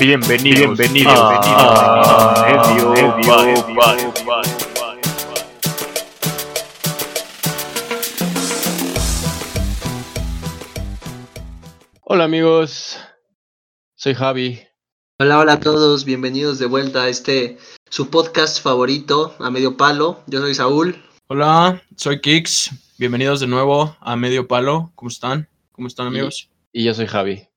Bienvenido, bienvenido, a Medio Palo. Hola amigos, soy Javi. Hola, hola a todos, bienvenidos de vuelta a este su podcast favorito, a medio palo. Yo soy Saúl. Hola, soy Kix. Bienvenidos de nuevo a Medio Palo. ¿Cómo están? ¿Cómo están, amigos? Y yo soy Javi.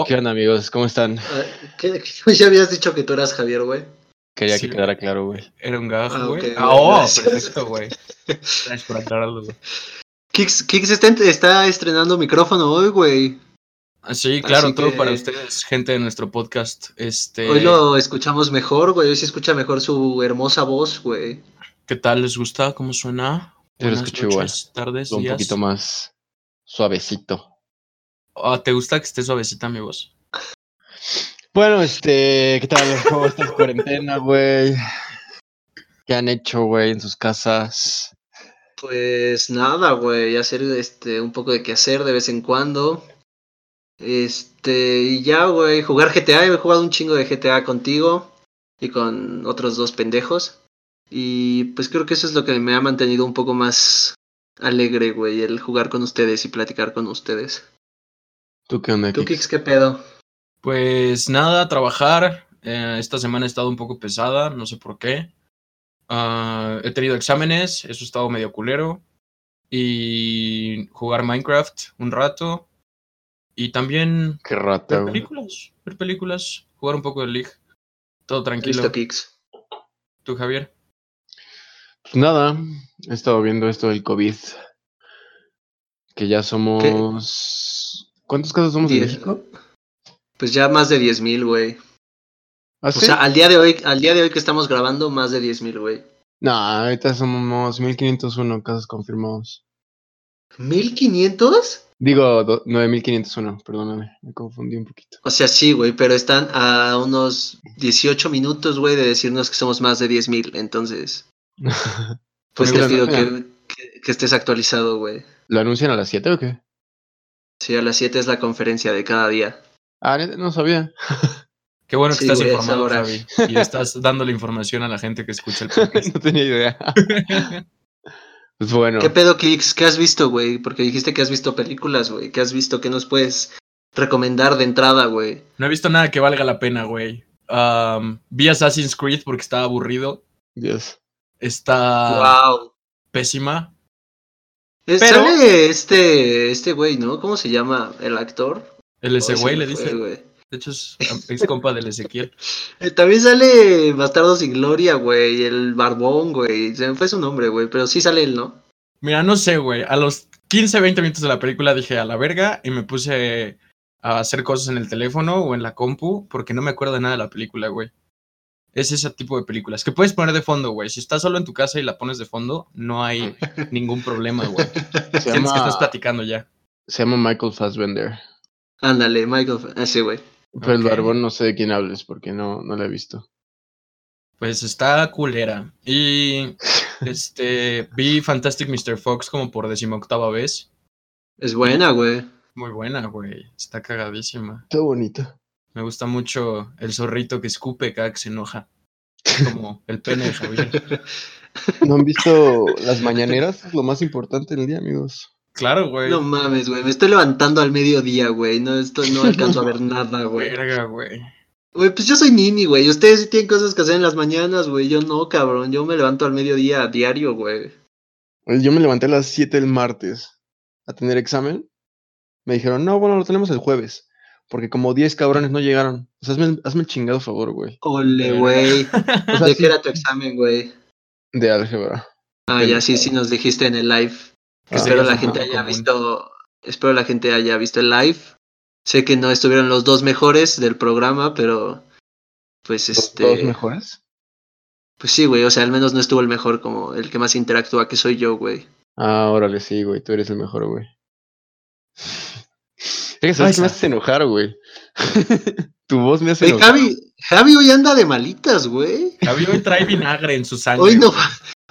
Oh. ¿Qué onda amigos? ¿Cómo están? Eh, ¿Qué, qué- ya habías dicho que tú eras Javier, güey? Quería Sí. que quedara claro, güey. Era un gajo, Ah, güey. ah, oh, gracias. perfecto, güey. Gracias por aclararlo, güey. Kix, Kix está, está estrenando micrófono hoy, güey. Ah, Sí, claro, Así todo que- para ustedes, gente de nuestro podcast. Este, Hoy lo escuchamos mejor, güey. Hoy se escucha mejor su hermosa voz, güey. ¿Qué tal les gusta? ¿Cómo suena? Yo lo escucho noches, tardes, Un días. poquito más suavecito. Ah, ¿Te gusta que esté suavecita mi voz? Bueno, este, ¿qué tal? ¿Cómo estás cuarentena, güey? ¿Qué han hecho, güey, en sus casas? Pues nada, güey. Hacer este un poco de quehacer de vez en cuando. Este, y ya, güey. Jugar GTA. He jugado un chingo de GTA contigo. Y con otros dos pendejos. Y pues creo que eso es lo que me ha mantenido un poco más alegre, güey. El jugar con ustedes y platicar con ustedes. ¿Tú qué onda, ¿Tú, Kix? Kix, qué pedo? Pues nada, trabajar. Eh, esta semana ha estado un poco pesada, no sé por qué. Ah, he tenido exámenes, eso ha estado medio culero. Y jugar Minecraft un rato. Y también Qué rata, ver películas, ver películas, jugar un poco de League. Todo tranquilo. Listo, Kix. ¿Tú, Javier? Pues nada, he estado viendo esto del COVID. Que ya somos... ¿Cuántos casos somos en. México? Pues ya más de 10.000, güey. ¿Ah, O sí? sea, al día de hoy, al día de hoy que estamos grabando, más de 10.000, güey. No, ahorita somos 1501 casos confirmados. ¿1500? Digo, do- 9501, perdóname, me confundí un poquito. O sea, sí, güey, pero están a unos 18 minutos, güey, de decirnos que somos más de 10.000. Entonces, pues no- que, que- que estés actualizado, güey. ¿Lo anuncian a las 7 o qué? Sí, a las 7 es la conferencia de cada día. Ah, no sabía. Qué bueno que Sí, estás güey, informado, ahora. Javi. Y estás dando la información a la gente que escucha el podcast. no tenía idea. Pues bueno, ¿Qué pedo, Kix? ¿Qué has visto, güey? Porque dijiste que has visto películas, güey. ¿Qué has visto? ¿Qué nos puedes recomendar de entrada, güey? No he visto nada que valga la pena, güey. Vi Assassin's Creed porque estaba aburrido. Dios. Está wow. pésima. Eh, pero- Sale este, este güey, ¿no? ¿Cómo se llama el actor? El ese se güey le dice. De hecho, es, es compa del Ezequiel. Eh, También sale Bastardo sin Gloria, güey. El Barbón, güey. Se me fue su nombre, güey. Pero sí sale él, ¿no? Mira, no sé, güey. A los 15, 20 minutos de la película dije a la verga y me puse a hacer cosas en el teléfono o en la compu porque no me acuerdo de nada de la película, güey. Es ese tipo de películas que puedes poner de fondo, güey. Si estás solo en tu casa y la pones de fondo, no hay ningún problema, güey. Se Sientes que estás platicando ya. se llama Michael Fassbender. Ándale, Michael. Ese, güey. Pero el Ok. barbón no sé de quién hables porque no, no lo he visto. Pues está culera. Y este vi Fantastic Mr. Fox como por decimoctava vez. Es buena, güey. Muy buena, güey. Está cagadísima. Está bonito. Me gusta mucho el zorrito que escupe cada que se enoja. Como el pene de Javier. ¿No han visto las mañaneras? Es lo más importante del día, amigos. Claro, güey. No mames, güey. Me estoy levantando al mediodía, güey. No, estoy, no alcanzo a ver nada, güey. Verga, güey. Güey, pues yo soy nini, güey. Ustedes sí tienen cosas que hacer en las mañanas, güey. Yo no, cabrón. Yo me levanto al mediodía a diario, güey. Yo me levanté a las 7 el martes a tener examen. Me dijeron, no, bueno, lo tenemos el jueves. Porque como 10 cabrones no llegaron. O sea, hazme, hazme el chingado favor, güey. Ole, güey. O sea, ¿De sí, qué era tu examen, güey? de álgebra. Ah, ya sí, sí nos dijiste en el live. Ah. Espero la gente haya común. visto. Espero la gente haya visto el live. Sé que no estuvieron los dos mejores del programa, pero. Pues ¿Los este. dos mejores? Pues sí, güey. O sea, al menos no estuvo el mejor como el que más interactúa, que soy yo, güey. Ah, órale, sí, güey. Tú eres el mejor, güey. Es que Ay, sabes que me haces enojar, güey. tu voz me hace enojar. Javi, Javi hoy anda de malitas, güey. Javi hoy trae vinagre en su sangre. Hoy no.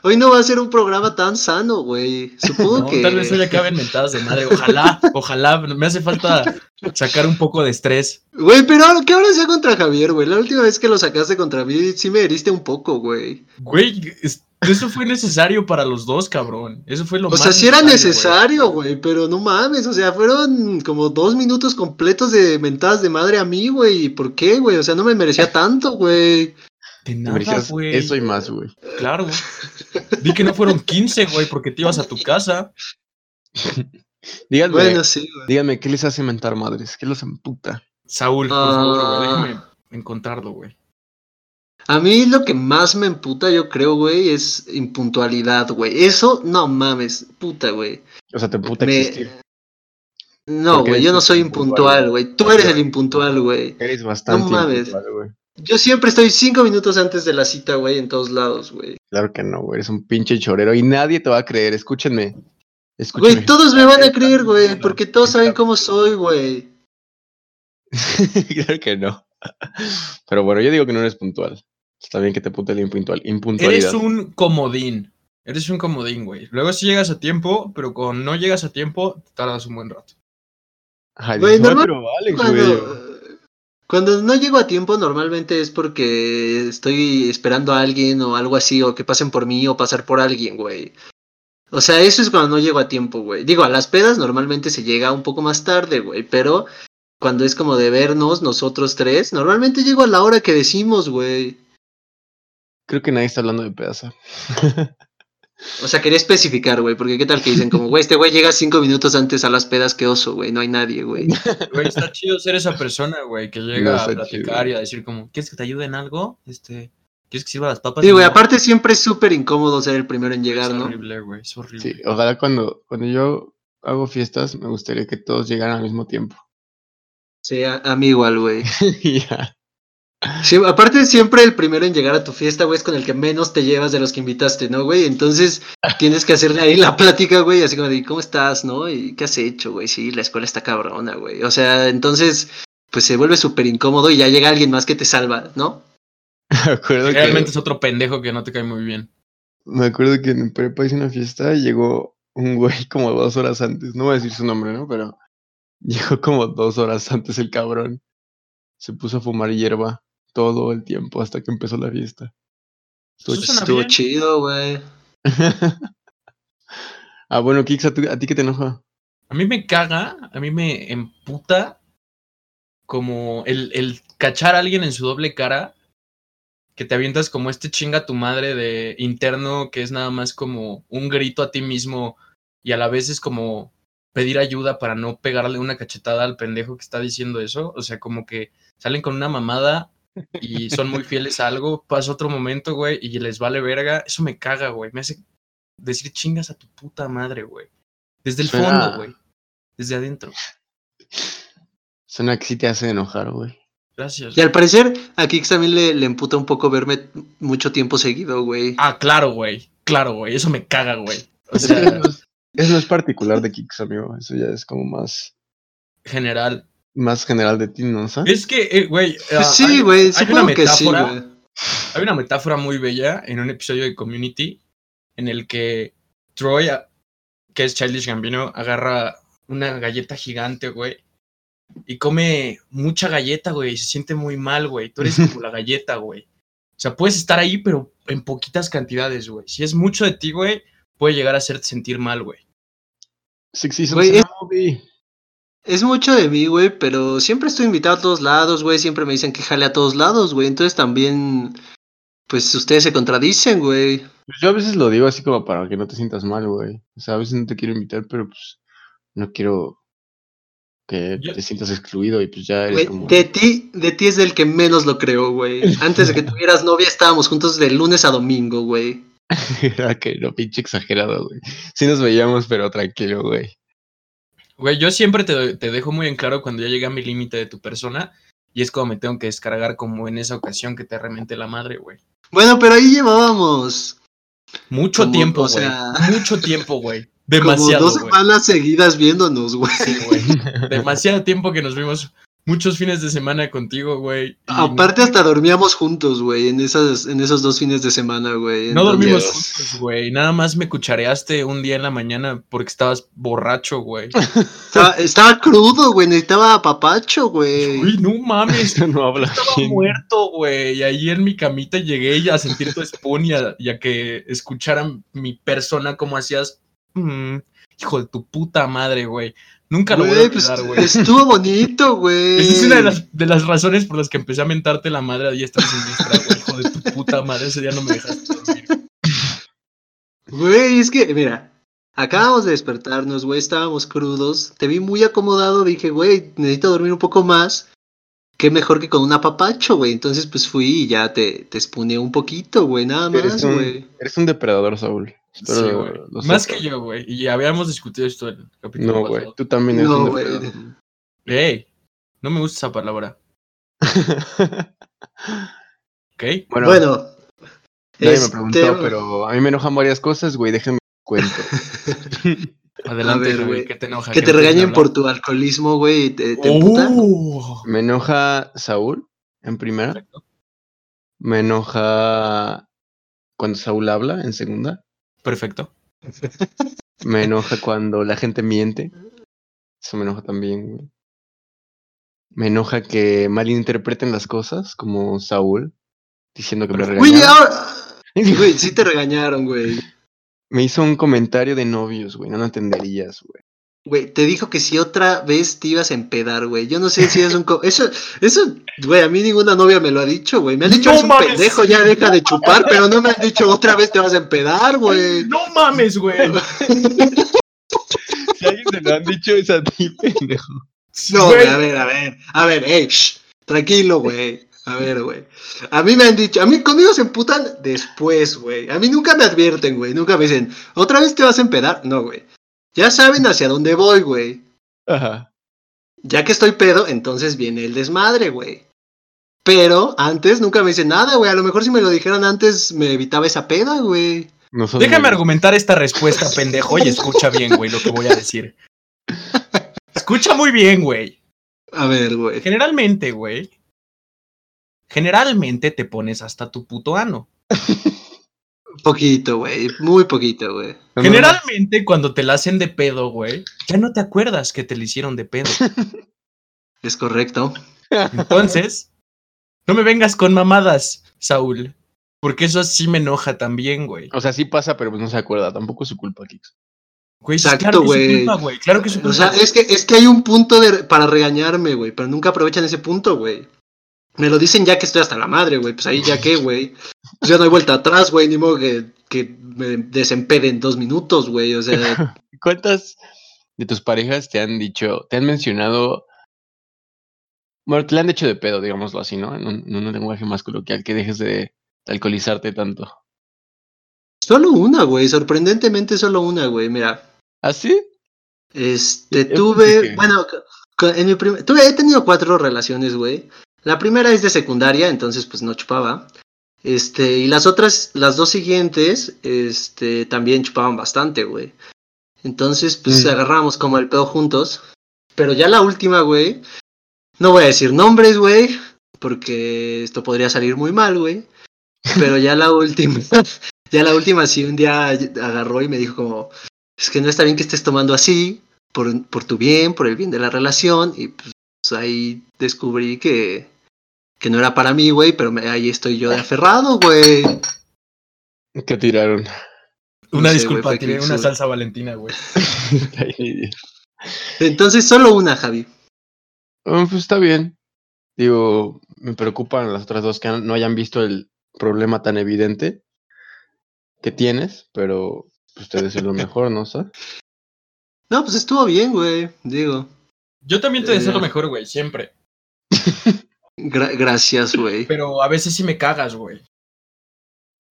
Hoy no va a ser un programa tan sano, güey. Supongo No, que. Tal vez hoy acaben mentadas de madre. Ojalá, ojalá. Me hace falta sacar un poco de estrés. Güey, pero ¿qué ahora sea contra Javier, güey? La última vez que lo sacaste contra mí, sí me heriste un poco, güey. Güey, es- eso fue necesario para los dos, cabrón. Eso fue lo O más sea, sí era necesario, güey, pero no mames, o sea, fueron como dos minutos completos de mentadas de madre a mí, güey. ¿Por qué, güey? O sea, no me merecía tanto, güey. De nada, güey. eso y más, güey. Claro. Vi que no fueron 15, güey, porque te ibas a tu casa. Díganme, Bueno, sí, güey. díganme, ¿qué les hace mentar madres? ¿Qué los emputa? Saúl, por favor, güey, Ah. déjame encontrarlo, güey. A mí lo que más me emputa, yo creo, güey, es impuntualidad, güey. Eso, no mames, puta, güey. O sea, te emputa Me- existir. No, güey, yo no soy impuntual, güey. Tú eres el impuntual, güey. Eres bastante mames. impuntual, güey. Yo siempre estoy cinco minutos antes de la cita, güey, en todos lados, güey. Claro que no, güey. Eres un pinche chorero y nadie te va a creer. Escúchenme. Escúchenme. Güey, todos me van a creer, güey, porque todos saben cómo soy, güey. claro que no. Pero bueno, yo digo que no eres puntual. Está bien que te pute la impuntual, impuntualidad. Eres un comodín. Eres un comodín, güey. Luego sí llegas a tiempo, pero cuando no llegas a tiempo, te tardas un buen rato. Ay, Güey, no, pero vale, güey. Cuando, no llego a tiempo, normalmente es porque estoy esperando a alguien o algo así, o que pasen por mí o pasar por alguien, güey. O sea, eso es cuando no llego a tiempo, güey. Digo, a las pedas normalmente se llega un poco más tarde, güey, pero cuando es como de vernos nosotros tres, normalmente llego a la hora que decimos, güey. Creo que nadie está hablando de pedazo. O sea, quería especificar, güey, porque qué tal que dicen como, güey, este güey llega cinco minutos antes a las pedas que oso, güey, no hay nadie, güey. Güey, está chido ser esa persona, güey, que No, llega a platicar chido. y a decir como, ¿quieres que te ayude en algo? Este, ¿quieres que sirva las papas? Sí, güey, No, aparte siempre es súper incómodo ser el primero en llegar, es ¿no? horrible, güey, es horrible. Sí, ojalá cuando, cuando yo hago fiestas me gustaría que todos llegaran al mismo tiempo. Sí, a, a mí igual, güey. Ya. Sí, aparte siempre el primero en llegar a tu fiesta, güey, es con el que menos te llevas de los que invitaste, ¿no, güey? Entonces tienes que hacerle ahí la plática, güey, así como de, ¿cómo estás, no? ¿Y qué has hecho, güey? Sí, la escuela está cabrona, güey. O sea, entonces, pues se vuelve súper incómodo y ya llega alguien más que te salva, ¿no? Me acuerdo, Realmente que, es otro pendejo que no te cae muy bien. me acuerdo que en prepa hice una fiesta y llegó un güey como dos horas antes. No voy a decir su nombre, ¿no? Pero llegó como dos horas antes el cabrón. Se puso a fumar hierba todo el tiempo hasta que empezó la fiesta. Estuvo chido, güey. ah, bueno, Kix, ¿a, a ti qué te enoja? A mí me caga, a mí me emputa como el, el cachar a alguien en su doble cara, que te avientas como este chinga tu madre de interno, que es nada más como un grito a ti mismo y a la vez es como pedir ayuda para no pegarle una cachetada al pendejo que está diciendo eso. O sea, como que salen con una mamada y son muy fieles a algo, pasa otro momento, güey, y les vale verga. Eso me caga, güey. Me hace decir chingas a tu puta madre, güey. Desde el Suena- fondo, güey. Desde adentro. Suena que sí te hace enojar, güey. Gracias. Y al parecer a Kix también le, le emputa un poco verme mucho tiempo seguido, güey. Ah, claro, güey. Claro, güey. Eso me caga, güey. O Eso sea, eso no es particular de Kix, amigo. Eso ya es como más, general. Más general de ti, ¿no? ¿sabes? Es que, eh, güey. ah, Pues sí, hay- güey, hay una supongo que sí, metáfora- güey. Hay una metáfora muy bella en un episodio de Community en el que Troy, a- que es Childish Gambino, agarra una galleta gigante, güey, y come mucha galleta, güey, y se siente muy mal, güey. Tú eres como la galleta, güey. O sea, puedes estar ahí, pero en poquitas cantidades, güey. Si es mucho de ti, güey, puede llegar a hacerte sentir mal, güey. Six Seasons Güey, es-. Es mucho de mí, güey, pero siempre estoy invitado a todos lados, güey. Siempre me dicen que jale a todos lados, güey. Entonces también, pues ustedes se contradicen, güey. Pues yo a veces lo digo así como para que no te sientas mal, güey. O sea, a veces no te quiero invitar, pero pues no quiero que Yo- te sientas excluido y pues ya eres Güey, como... de ti, de ti es del que menos lo creo, güey. Antes de que tuvieras novia estábamos juntos de lunes a domingo, güey. Era que no, pinche exagerado, güey. Sí nos veíamos, pero tranquilo, güey. Güey, yo siempre te, te dejo muy en claro cuando ya llega mi límite de tu persona y es como me tengo que descargar como en esa ocasión que te remente la madre, güey. Bueno, pero ahí llevábamos Mucho Como, tiempo, o güey. Mucho tiempo, güey. como Demasiado, dos güey. semanas seguidas viéndonos, güey. Sí, güey. Demasiado tiempo que nos vimos muchos fines de semana contigo, güey. Aparte hasta dormíamos juntos, güey, en esas, en esos dos fines de semana, güey. No dormimos juntos, güey. Nada más me cuchareaste un día en la mañana porque estabas borracho, güey. Estaba, estaba crudo, güey, necesitaba papacho, güey. Uy, no mames. no habla Estaba bien. muerto, güey. Y ahí en mi camita llegué a sentir tu spoon y a, y a que escucharan mi persona como hacías. mm, hijo de tu puta madre, güey. Nunca lo voy a Güey, pues, olvidar, güey. estuvo bonito, güey. Esa es una de las, de las razones por las que empecé a mentarte la madre a diestra y siniestra, güey. Hijo de tu puta madre, ese día no me dejaste dormir. Güey, es que, mira, acabamos de despertarnos, güey, estábamos crudos. Te vi muy acomodado, dije, güey, necesito dormir un poco más. Qué mejor que con un apapacho, güey. Entonces, pues fui y ya te, te un poquito, güey, nada Eres más, un- güey. Eres un depredador, Saúl. Sí, Más que yo, güey. Y habíamos discutido esto en el capítulo No, güey. Tú también eres No, un. Ey, no me gusta esa palabra, ¿ok? bueno, Bueno. nadie este, me preguntó, pero a mí me enojan varias cosas, güey. Déjenme cuento. Adelante, ver, güey. ¿qué te enoja? Que ¿Qué te regañen por tu alcoholismo, güey, te, te. ¡Oh! Me enoja Saúl, en primera. Perfecto. Me enoja cuando Saúl habla, en segunda. Perfecto. Me enoja cuando la gente miente. Eso me enoja también, güey. Me enoja que malinterpreten las cosas, como Saúl, diciendo que me Perfecto. Güey, regañaron. ahora. Güey, sí te regañaron, güey. Me hizo un comentario de novios, güey. No lo entenderías, güey. Güey, te dijo que si otra vez te ibas a empedar, güey. Yo no sé si es un... co- Eso, eso, güey, a mí ninguna novia me lo ha dicho, güey. Me han dicho, No es un mames. pendejo, ya deja de chupar, pero no me han dicho otra vez te vas a empedar, güey. No mames, güey. Si alguien te lo han dicho, es a ti, pendejo. No, Güey. güey, a ver, a ver, a ver, ey, shh, tranquilo, güey. A ver, güey. A mí me han dicho, a mí conmigo se emputan después, güey. A mí nunca me advierten, güey. Nunca me dicen, ¿otra vez te vas a empedar? No, güey. Ya saben hacia dónde voy, güey. Ajá. Ya que estoy pedo, entonces viene el desmadre, güey. Pero antes nunca me dicen nada, güey. A lo mejor si me lo dijeran antes me evitaba esa peda, güey. No Déjame muy- argumentar esta respuesta, pendejo, y escucha bien, güey, lo que voy a decir. Escucha muy bien, güey. A ver, güey. Generalmente, güey. Generalmente te pones hasta tu puto ano. Poquito, güey. Muy poquito, güey. Generalmente cuando te la hacen de pedo, güey, ya no te acuerdas que te la hicieron de pedo. Es correcto. Entonces, no me vengas con mamadas, Saúl. Porque eso sí me enoja también, güey. O sea, sí pasa, pero pues no se acuerda. Tampoco es su culpa, Kix. Güey, sí, Exacto, claro que es su güey. culpa, güey. Claro que es su O culpa. sea, es que, es que hay un punto de, para regañarme, güey. Pero nunca aprovechan ese punto, güey. Me lo dicen ya que estoy hasta la madre, güey. Pues ahí ya qué, güey. Pues ya no hay vuelta atrás, güey. Ni modo que, que me desempede en dos minutos, güey. O sea, ¿Cuántas de tus parejas te han dicho, te han mencionado, bueno, te la han hecho de pedo, digámoslo así, ¿no? En un, en un lenguaje más coloquial, que dejes de alcoholizarte tanto. solo una, güey. Sorprendentemente solo una, güey. Mira. ¿Así? Este, Yo tuve, que- bueno, en mi primer, tuve, he tenido cuatro relaciones, güey. La primera es de secundaria, entonces pues no chupaba. Este, y las otras, las dos siguientes, este, también chupaban bastante, güey. Entonces, pues Mm. agarramos como el pedo juntos. Pero ya la última, güey, no voy a decir nombres, güey, porque esto podría salir muy mal, güey. Pero ya la última, ya la última sí un día agarró y me dijo como, es que no está bien que estés tomando así, por, por tu bien, por el bien de la relación. Y pues ahí descubrí que, que no era para mí, güey, pero me- ahí estoy yo de aferrado, güey. ¿Qué tiraron? Una sé, disculpa, fue tiré una salsa valentina, güey. Entonces solo una, Javi. Ah, pues está bien. Digo, me preocupan las otras dos que no hayan visto el problema tan evidente que tienes, pero pues te deseo lo mejor, ¿no? ¿Sabes? No, pues estuvo bien, güey, digo. Yo también te deseo Eh. lo mejor, güey, siempre. Gra- gracias, güey. Pero a veces sí me cagas, güey.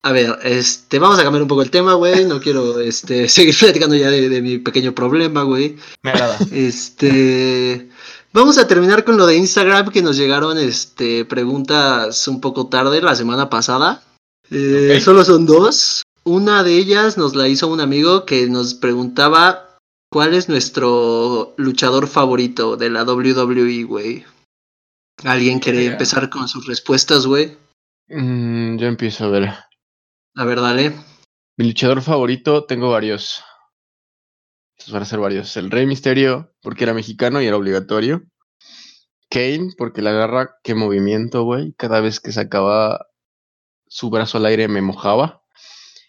A ver, este, vamos a cambiar un poco el tema, güey. No quiero, este, seguir platicando ya de, de mi pequeño problema, güey. Me agrada. Este, vamos a terminar con lo de Instagram que nos llegaron, este, preguntas un poco tarde la semana pasada. Eh. Solo son dos. Una de ellas nos la hizo un amigo que nos preguntaba cuál es nuestro luchador favorito de la WWE, güey. ¿Alguien quiere empezar con sus respuestas, güey? Mm, yo empiezo a ver. A ver, dale. Mi luchador favorito, tengo varios. Estos van a ser varios. El Rey Misterio, porque era mexicano y era obligatorio. Kane, porque la garra, qué movimiento, güey. Cada vez que sacaba su brazo al aire me mojaba.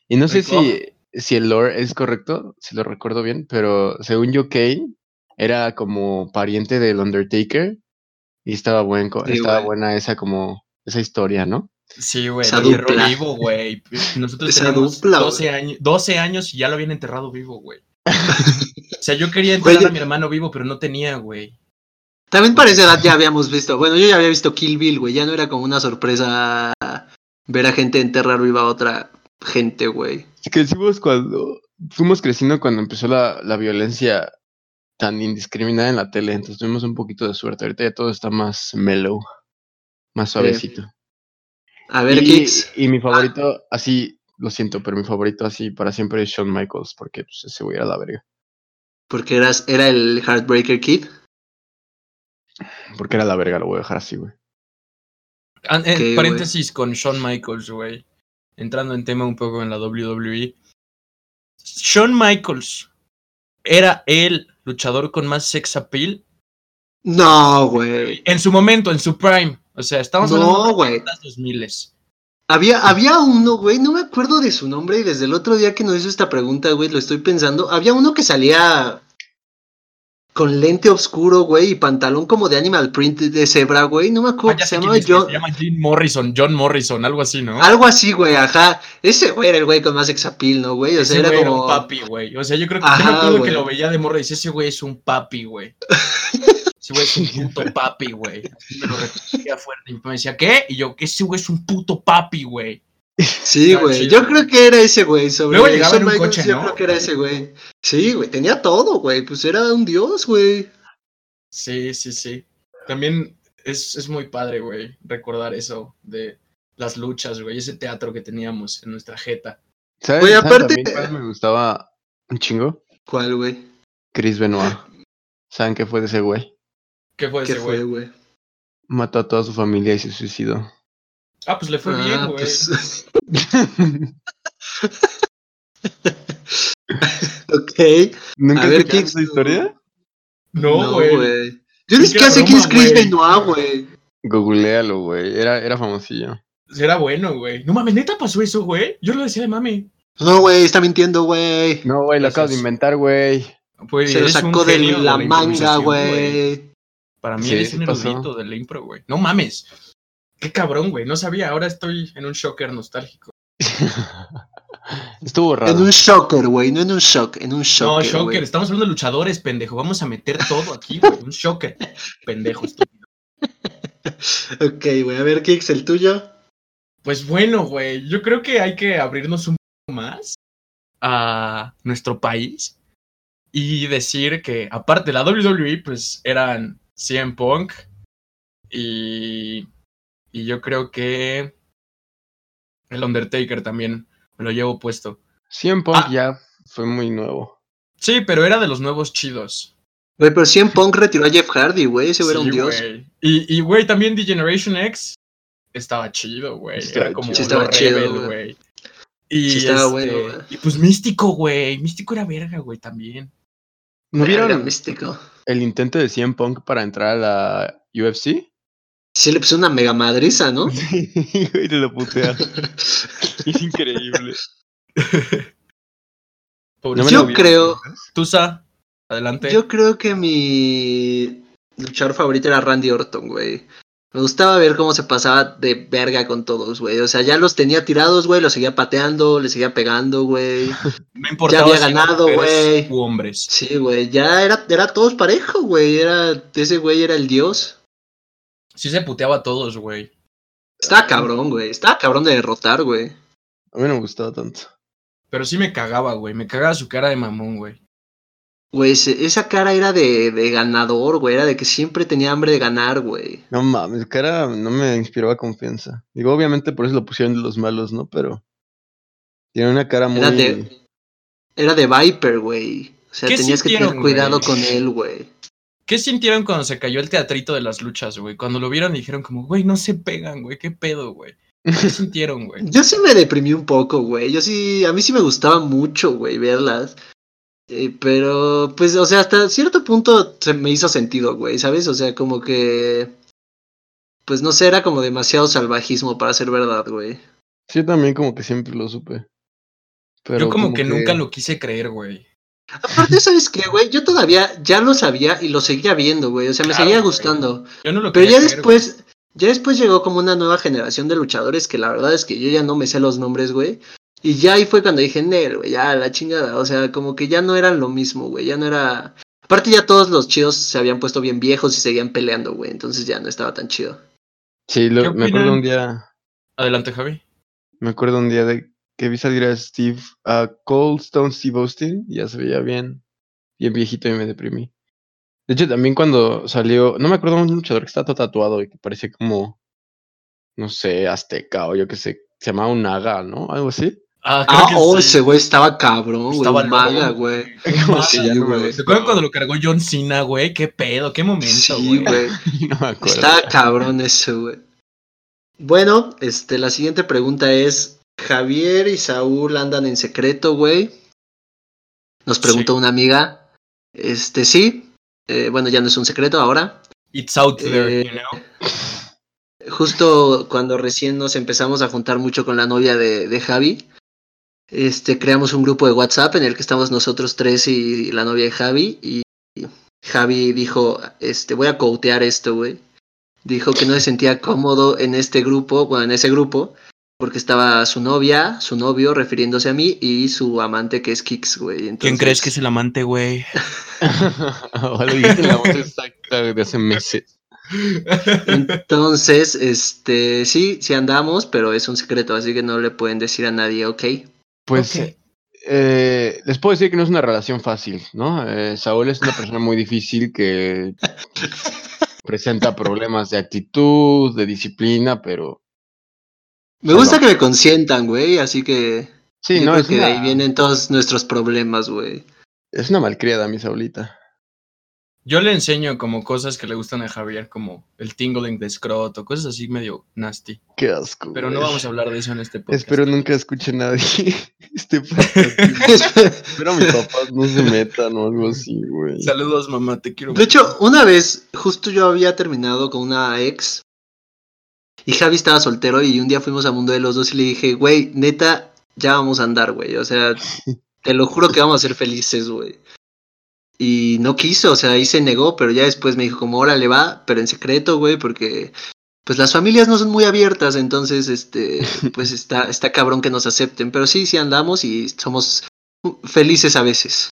Y no sé Rico. si, si el lore es correcto, si lo recuerdo bien, pero según yo, Kane era como pariente del Undertaker. Y estaba, buen, Sí, estaba buena esa como esa historia, ¿no? Sí, güey, lo enterró dupla. vivo, güey. Nosotros Esa teníamos dupla, 12, años, 12 años y ya lo habían enterrado vivo, güey. O sea, yo quería enterrar Güey, a mi hermano vivo, pero no tenía, güey. También para esa edad ya habíamos visto. Bueno, yo ya había visto Kill Bill, güey. Ya no era como una sorpresa ver a gente enterrar viva a otra gente, güey. Crecimos cuando. Fuimos creciendo cuando empezó la, la violencia tan indiscriminada en la tele. Entonces tuvimos un poquito de suerte. Ahorita ya todo está más mellow. Más suavecito. A ver, y, y mi favorito, así, lo siento, pero mi favorito así para siempre es Shawn Michaels. Porque pues, ese güey era la verga. Porque eras, era el Heartbreaker Kid. Porque era la verga, lo voy a dejar así, güey. An- en paréntesis con Shawn Michaels, güey. Entrando en tema un poco en la WWE. Shawn Michaels era el luchador con más sex appeal No, güey. en su momento, en su prime. O sea, estamos No, hablando de los 2000 Había, había uno, güey, no me acuerdo de su nombre y desde el otro día que nos hizo esta pregunta, güey, lo estoy pensando. Había uno que salía con lente oscuro, güey, y pantalón como de animal print de cebra, güey. No me Ah, acuerdo, ya se güey, John. se llama Jim Morrison, John Morrison, algo así, ¿no? Algo así, güey, ajá. Ese güey era el güey con más exapil, ¿no, güey? O sea, Ese era güey era como. un papi, güey. O sea, yo creo que Ajá, yo que lo veía de morro y decía, ese güey es un papi, güey. Ese güey es un puto papi, güey. Me lo repetía fuerte. Y me decía, ¿qué? Y yo, ese güey es un puto papi, güey. Sí, güey. Yo creo que era ese güey. Sobre Luego llegaba en un Michaels, coche, Yo ¿no? creo que era ese güey. Sí, güey. Tenía todo, güey. Pues era un dios, güey. Sí, sí, sí. También es, es muy padre, güey, recordar eso de las luchas, güey. Ese teatro que teníamos en nuestra jeta. ¿Sabes, Güey, ¿sabes aparte- cuál me gustaba un chingo? ¿Cuál, güey? Chris Benoit. ¿Saben qué fue de ese güey? ¿Qué fue ¿Qué ese fue, güey? güey? Mató a toda su familia y se suicidó. Ah, pues le fue bien, Ah, güey. pues. ok. ¿Nunca A ver, escuchaste ¿qué- esa historia? No, güey. Yo ni que siquiera era sé quién es Chris güey. Benoit, güey. Googlealo, güey. Era, era famosillo. Era bueno, güey. No mames, neta pasó eso, güey. Yo lo decía de mami. No, güey, está mintiendo, güey. No, güey, lo acabas de inventar, güey. Pues Se lo sacó de la la manga, güey. Para mí Sí, eres un erudito de la impro, güey. No mames. Qué cabrón, güey. No sabía. Ahora estoy en un shocker nostálgico. Estuvo raro. En un shocker, güey. No en un shock, en un No, shocker. shocker. güey. Estamos hablando de luchadores, pendejo. Vamos a meter todo aquí, güey. Un shocker. Pendejo, estúpido. Ok, güey. A ver, Kix, el tuyo. Pues bueno, güey. Yo creo que hay que abrirnos un poco más a nuestro país y decir que, aparte de la WWE, pues eran CM Punk y, y yo creo que el Undertaker también me lo llevo puesto. CM Punk Ah. ya fue muy nuevo. Sí, pero era de los nuevos chidos. Güey, pero CM Punk retiró a Jeff Hardy, güey. Ese güey era Sí, un dios. güey. Y, y, güey, también The Generation X estaba chido, güey. Estaba Era como chido. Sí, estaba chido, güey. Y, Sí, estaba este, bueno, y pues Místico, güey. Místico era verga, güey, también. ¿No vieron místico. el intento de CM Punk para entrar a la UFC? Sí, le puso una mega madriza, ¿no? Sí, güey, te lo putea. Es increíble. Pobre Yo creo- Tusa, adelante. Yo creo que mi luchador favorito era Randy Orton, güey. Me gustaba ver cómo se pasaba de verga con todos, güey. O sea, ya los tenía tirados, güey, los seguía pateando, les seguía pegando, güey. no importaba había si eran ganado, güey. u hombres. Sí, güey, ya era, era todos parejo, güey. Era, ese güey era el dios. Sí se puteaba a todos, güey. Estaba cabrón, güey. Estaba cabrón de derrotar, güey. A mí no me gustaba tanto. Pero sí me cagaba, güey. Me cagaba su cara de mamón, güey. Güey, esa cara era de, de ganador, güey. Era de que siempre tenía hambre de ganar, güey. No mames, cara no me inspiraba confianza. Digo, obviamente por eso lo pusieron de los malos, ¿no? Pero tiene una cara muy... Era de, era de Viper, güey. O sea, ¿Qué tenías que tener cuidado con él, güey. ¿Qué sintieron cuando se cayó el teatrito de las luchas, güey? Cuando lo vieron y dijeron como, güey, no se pegan, güey, qué pedo, güey. ¿Qué sintieron, güey? Yo sí me deprimí un poco, güey. Yo sí, a mí sí me gustaba mucho, güey, verlas. Eh, pero, pues, o sea, hasta cierto punto se me hizo sentido, güey, ¿sabes? O sea, como que... Pues no sé, era como demasiado salvajismo para ser verdad, güey. Sí, también como que siempre lo supe. Pero Yo como, que, nunca lo quise creer, güey. Aparte, ¿sabes qué, güey? Yo todavía ya lo sabía y lo seguía viendo, güey. O sea, me Claro, seguía gustando. Yo no lo Pero ya creer, güey. después, ya después llegó como una nueva generación de luchadores que la verdad es que yo ya no me sé los nombres, güey. Y ya ahí fue cuando dije, Nel, güey, ya la chingada. O sea, como que ya no eran lo mismo, güey. Ya no era. Aparte, ya todos los chidos se habían puesto bien viejos y seguían peleando, güey. Entonces ya no estaba tan chido. Sí, lo- ¿Qué me acuerdo un día, Adelante, Javi. me acuerdo un día de que vi salir a Steve, a Cold Stone Steve Austin, y ya se veía bien, bien viejito y me deprimí. De hecho, también cuando salió, no me acuerdo un luchador que está todo tatuado y que parecía como, no sé, azteca o yo qué sé, se llamaba un naga, ¿no? Algo así. Ah, creo Ah, que oh, sí. ese güey estaba cabrón, güey. Estaba un maga, güey. Sí, güey. ¿Se acuerdan cuando lo cargó John Cena, güey? ¿Qué pedo? ¿Qué momento, Sí, güey? güey. no me acuerdo. Está cabrón ese, güey. Bueno, este, la siguiente pregunta es: ¿Javier y Saúl andan en secreto, güey? Nos preguntó Sí. una amiga. Este, sí. Eh, bueno, ya no es un secreto ahora. It's out there, Eh, you know? Justo cuando recién nos empezamos a juntar mucho con la novia de, de Javi, este, creamos un grupo de WhatsApp en el que estamos nosotros tres y la novia de Javi. Y Javi dijo, este, voy a coutear esto, güey. Dijo que no se sentía cómodo en este grupo, bueno, en ese grupo, porque estaba su novia, su novio, refiriéndose a mí, y su amante que es Kix, güey. ¿Quién crees que es el amante, güey? o lo dijiste la voz exacta de hace meses. Entonces, este, sí, sí andamos, pero es un secreto, así que no le pueden decir a nadie, ¿ok? Pues eh, les puedo decir que no es una relación fácil, ¿no? Eh, Saúl es una persona muy difícil que presenta problemas de actitud, de disciplina, pero Me gusta que me consientan, güey, así que sí, yo no creo es que de ahí una, vienen todos nuestros problemas, güey. es una malcriada mi Saulita. Yo le enseño como cosas que le gustan a Javier, como el tingling de scroto, cosas así medio nasty. Qué asco. Pero no vamos a hablar de eso en este podcast. Espero nunca escuche nadie este podcast. Espero mis papás no se metan o algo así, güey. Saludos, mamá, te quiero. De hecho, una vez, justo yo había terminado con una ex y Javi estaba soltero y un día fuimos a Mundo de los Dos y le dije, güey, neta, ya vamos a andar, güey. O sea, te lo juro que vamos a ser felices, güey. Y no quiso, o sea, ahí se negó, pero ya después me dijo como, órale, va, pero en secreto, güey, porque pues las familias no son muy abiertas, entonces, este, pues está, está cabrón que nos acepten. Pero sí, sí andamos y somos felices a veces.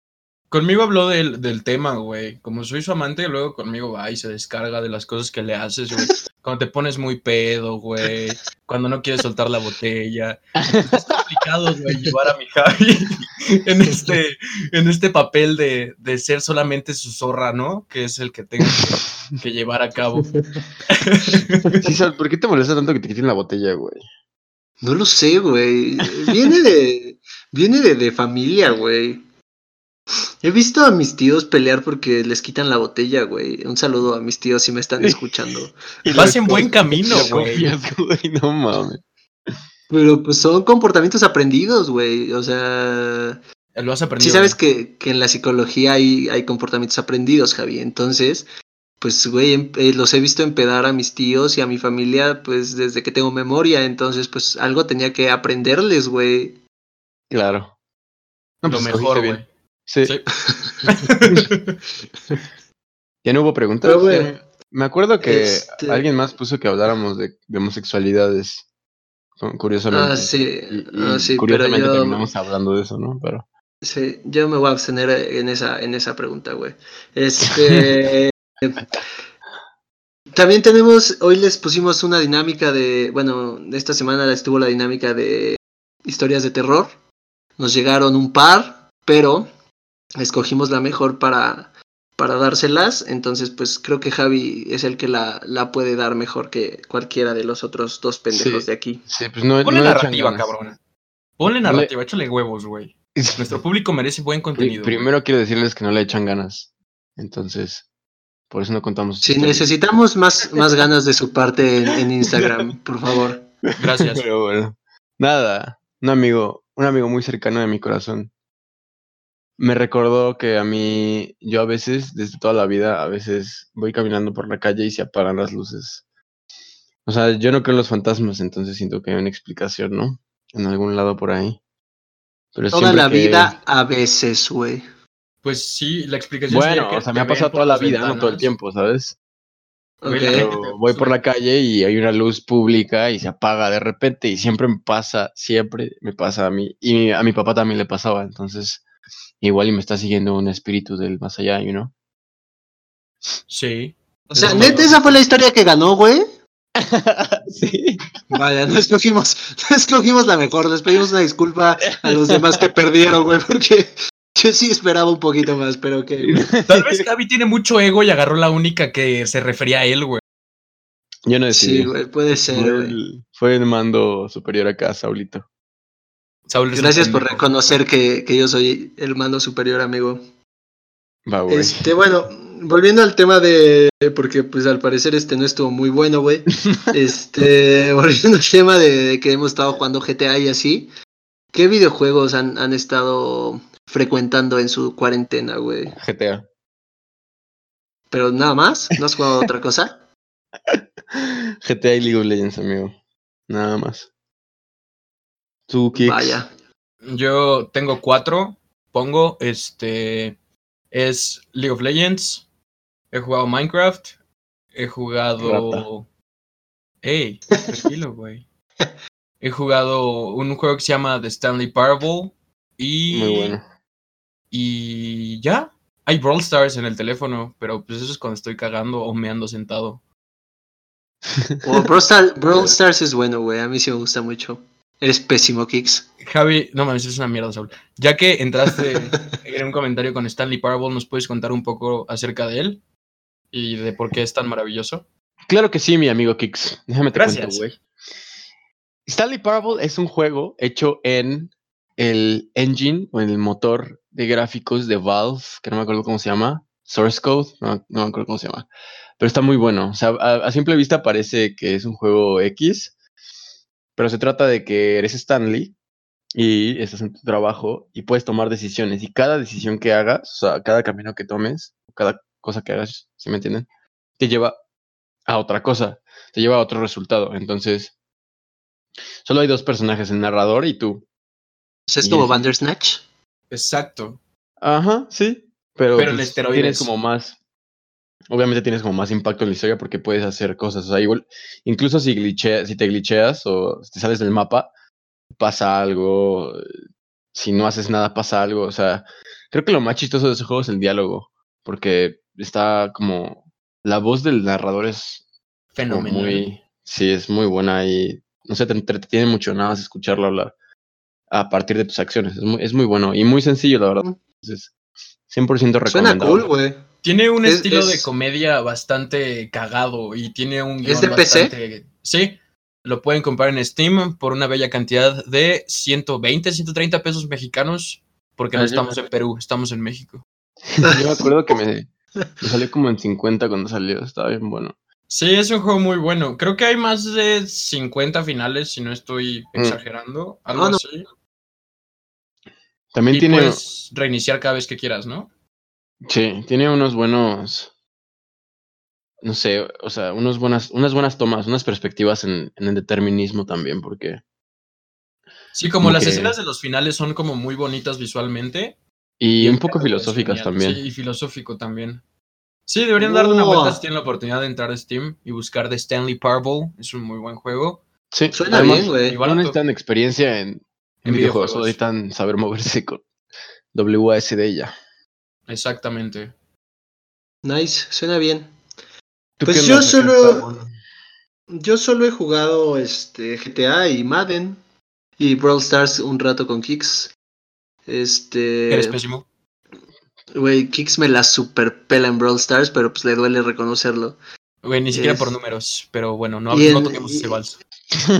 Conmigo habló del, del tema, güey. Como soy su amante, luego conmigo va y se descarga de las cosas que le haces, güey. Cuando te pones muy pedo, güey. Cuando no quieres soltar la botella. Es complicado, güey, llevar a mi Javi en este, en este papel de, de ser solamente su zorra, ¿no? Que es el que tengo que, llevar a cabo. Sí, ¿por qué te molesta tanto que te quiten la botella, güey? No lo sé, güey. Viene de. Viene de familia, güey. He visto a mis tíos pelear porque les quitan la botella, güey. Un saludo a mis tíos si me están escuchando. Vas en buen camino, Lo güey. no mames. Pero pues son comportamientos aprendidos, güey. O sea. Lo has aprendido. Sí sabes que, que en la psicología hay, hay comportamientos aprendidos, Javi. Entonces, pues, güey, em- eh, los he visto empedar a mis tíos y a mi familia, pues, desde que tengo memoria. Entonces, pues, algo tenía que aprenderles, güey. Claro. No, Lo pues, mejor, güey. Sí. Sí. ¿Ya no hubo preguntas? Pero, Eh, Me acuerdo que este- alguien más puso que habláramos de, de homosexualidades. cu- Curiosamente. Ah, sí, Y, y ah, sí, pero curiosamente yo- terminamos hablando de eso, ¿no? Pero. Sí, yo me voy a abstener en esa, en esa pregunta, güey. Este. también tenemos, hoy les pusimos una dinámica de, bueno, esta semana estuvo la dinámica de historias de terror. Nos llegaron un par, pero escogimos la mejor para, para dárselas. Entonces, pues creo que Javi es el que la, la puede dar mejor que cualquiera de los otros dos pendejos Sí. de aquí. Sí, pues no. Ponle no narrativa, ganas. cabrón. Ponle narrativa, échale huevos, güey. Nuestro público merece buen contenido. güey. Primero quiero decirles que no le echan ganas. Entonces, Por eso no contamos. Sí, historias. necesitamos más, más ganas de su parte en, en Instagram, por favor. Gracias. Pero bueno, nada, un amigo, un amigo muy cercano de mi corazón. Me recordó que a mí, yo a veces, desde toda la vida, a veces voy caminando por la calle y se apagan las luces. O sea, yo no creo en los fantasmas, entonces siento que hay una explicación, ¿no? En algún lado por ahí. Pero Toda la que- vida a veces, güey. Pues sí, la explicación Bueno, que o sea, me ha pasado toda la vida, no todo el tiempo, ¿sabes? Pero voy por la calle y hay una luz pública y se apaga de repente y siempre me pasa, siempre me pasa a mí y a mi papá también le pasaba, entonces igual y me está siguiendo un espíritu del más allá, you know. Sí. O sea, neta, esa fue la historia que ganó, güey. sí. Vaya, no escogimos, no escogimos la mejor. Les pedimos una disculpa a los demás que perdieron, güey, porque yo sí esperaba un poquito más, pero que. Tal vez Gaby tiene mucho ego y agarró la única que se refería a él, güey. Yo no decidí. Sí, güey, puede ser, fue, güey. el, fue el mando superior acá, Saulito. Saúl Gracias por reconocer que, que yo soy el mando superior, amigo. Va, güey. Este, bueno, volviendo al tema de. Porque, pues, al parecer, este no estuvo muy bueno, güey. Este, volviendo al tema de, de que hemos estado jugando GTA y así. ¿Qué videojuegos han, han estado frecuentando en su cuarentena, güey? GTA. Pero nada más, ¿no has jugado otra cosa? GTA y League of Legends, amigo. Nada más. Tú. Vaya. Yo tengo cuatro. Pongo, este. Es League of Legends. He jugado Minecraft. He jugado. Ey, tranquilo, güey. He jugado un juego que se llama The Stanley Parable. Y. Muy bueno. Y ya. Hay Brawl Stars en el teléfono, pero pues eso es cuando estoy cagando o meando sentado. O Brawl, Star- Brawl Stars es bueno, güey. A mí sí me gusta mucho. Eres pésimo, Kix. Javi, no mames, es una mierda, Saúl. Ya que entraste en un comentario con Stanley Parable, ¿nos puedes contar un poco acerca de él? Y de por qué es tan maravilloso. Claro que sí, mi amigo Kix. Déjame te Gracias. cuento, güey. Stanley Parable es un juego hecho en el engine o en el motor de gráficos de Valve, que no me acuerdo cómo se llama. Source Code, no, no me acuerdo cómo se llama. Pero está muy bueno. O sea, a, a simple vista parece que es un juego X, pero se trata de que eres Stanley y estás en tu trabajo y puedes tomar decisiones. Y cada decisión que hagas, o sea, cada camino que tomes, cada cosa que hagas, ¿sí me entienden? Te lleva a otra cosa, te lleva a otro resultado. Entonces, solo hay dos personajes, el narrador y tú. Sea, es Y como es- Bandersnatch. Exacto. Ajá, sí. Pero, Pero pues, esteroides. tienes como más. Obviamente tienes como más impacto en la historia porque puedes hacer cosas. O sea, igual, incluso si, te glitcheas o te sales del mapa, pasa algo. Si no haces nada, pasa algo. O sea, creo que lo más chistoso de ese juego es el diálogo. Porque está como. La voz del narrador es Fenomenal. muy. Sí, es muy buena y. No sé, te entretiene mucho nada más escucharlo hablar a partir de tus acciones. Es muy, es muy bueno y muy sencillo, la verdad. Entonces, 100% Suena recomendable. cool, güey. Tiene un Es- estilo de es- comedia bastante cagado y tiene un ¿Es guion de PC? Sí, lo pueden comprar en Steam por una bella cantidad de 120, 130 pesos mexicanos, porque no Ah, estamos en Perú, estamos en México. Yo me acuerdo que me, me salió como en 50 cuando salió. Estaba bien bueno. Sí, es un juego muy bueno. Creo que hay más de 50 finales, si no estoy Mm. exagerando. Algo Ah, no. así. También Y tiene. puedes reiniciar cada vez que quieras, ¿no? Sí, tiene unos buenos. No sé, o sea, unos buenas, unas buenas tomas, unas perspectivas en, en el determinismo también, porque. Sí, como Como las que- escenas de los finales son como muy bonitas visualmente. Y, un poco diálogo es filosóficas también. Sí, y filosófico también. Sí, deberían darle una vuelta si tienen la oportunidad de entrar a Steam y buscar The Stanley Parable. Es un muy buen juego. Sí, Suena además, bien, güey. igual No to- necesitan experiencia en, en En videojuegos, solo necesitan saber moverse con WASD y ya. Exactamente. Nice, suena bien. ¿Tú Pues yo solo- Yo solo he jugado este GTA y Madden y Brawl Stars un rato con Kix. Este. Eres pésimo. Güey, Kix me la superpela en Brawl Stars, pero pues le duele reconocerlo. Güey, ni siquiera Es- por números. Pero bueno, no, Y no en- toquemos y- ese vals.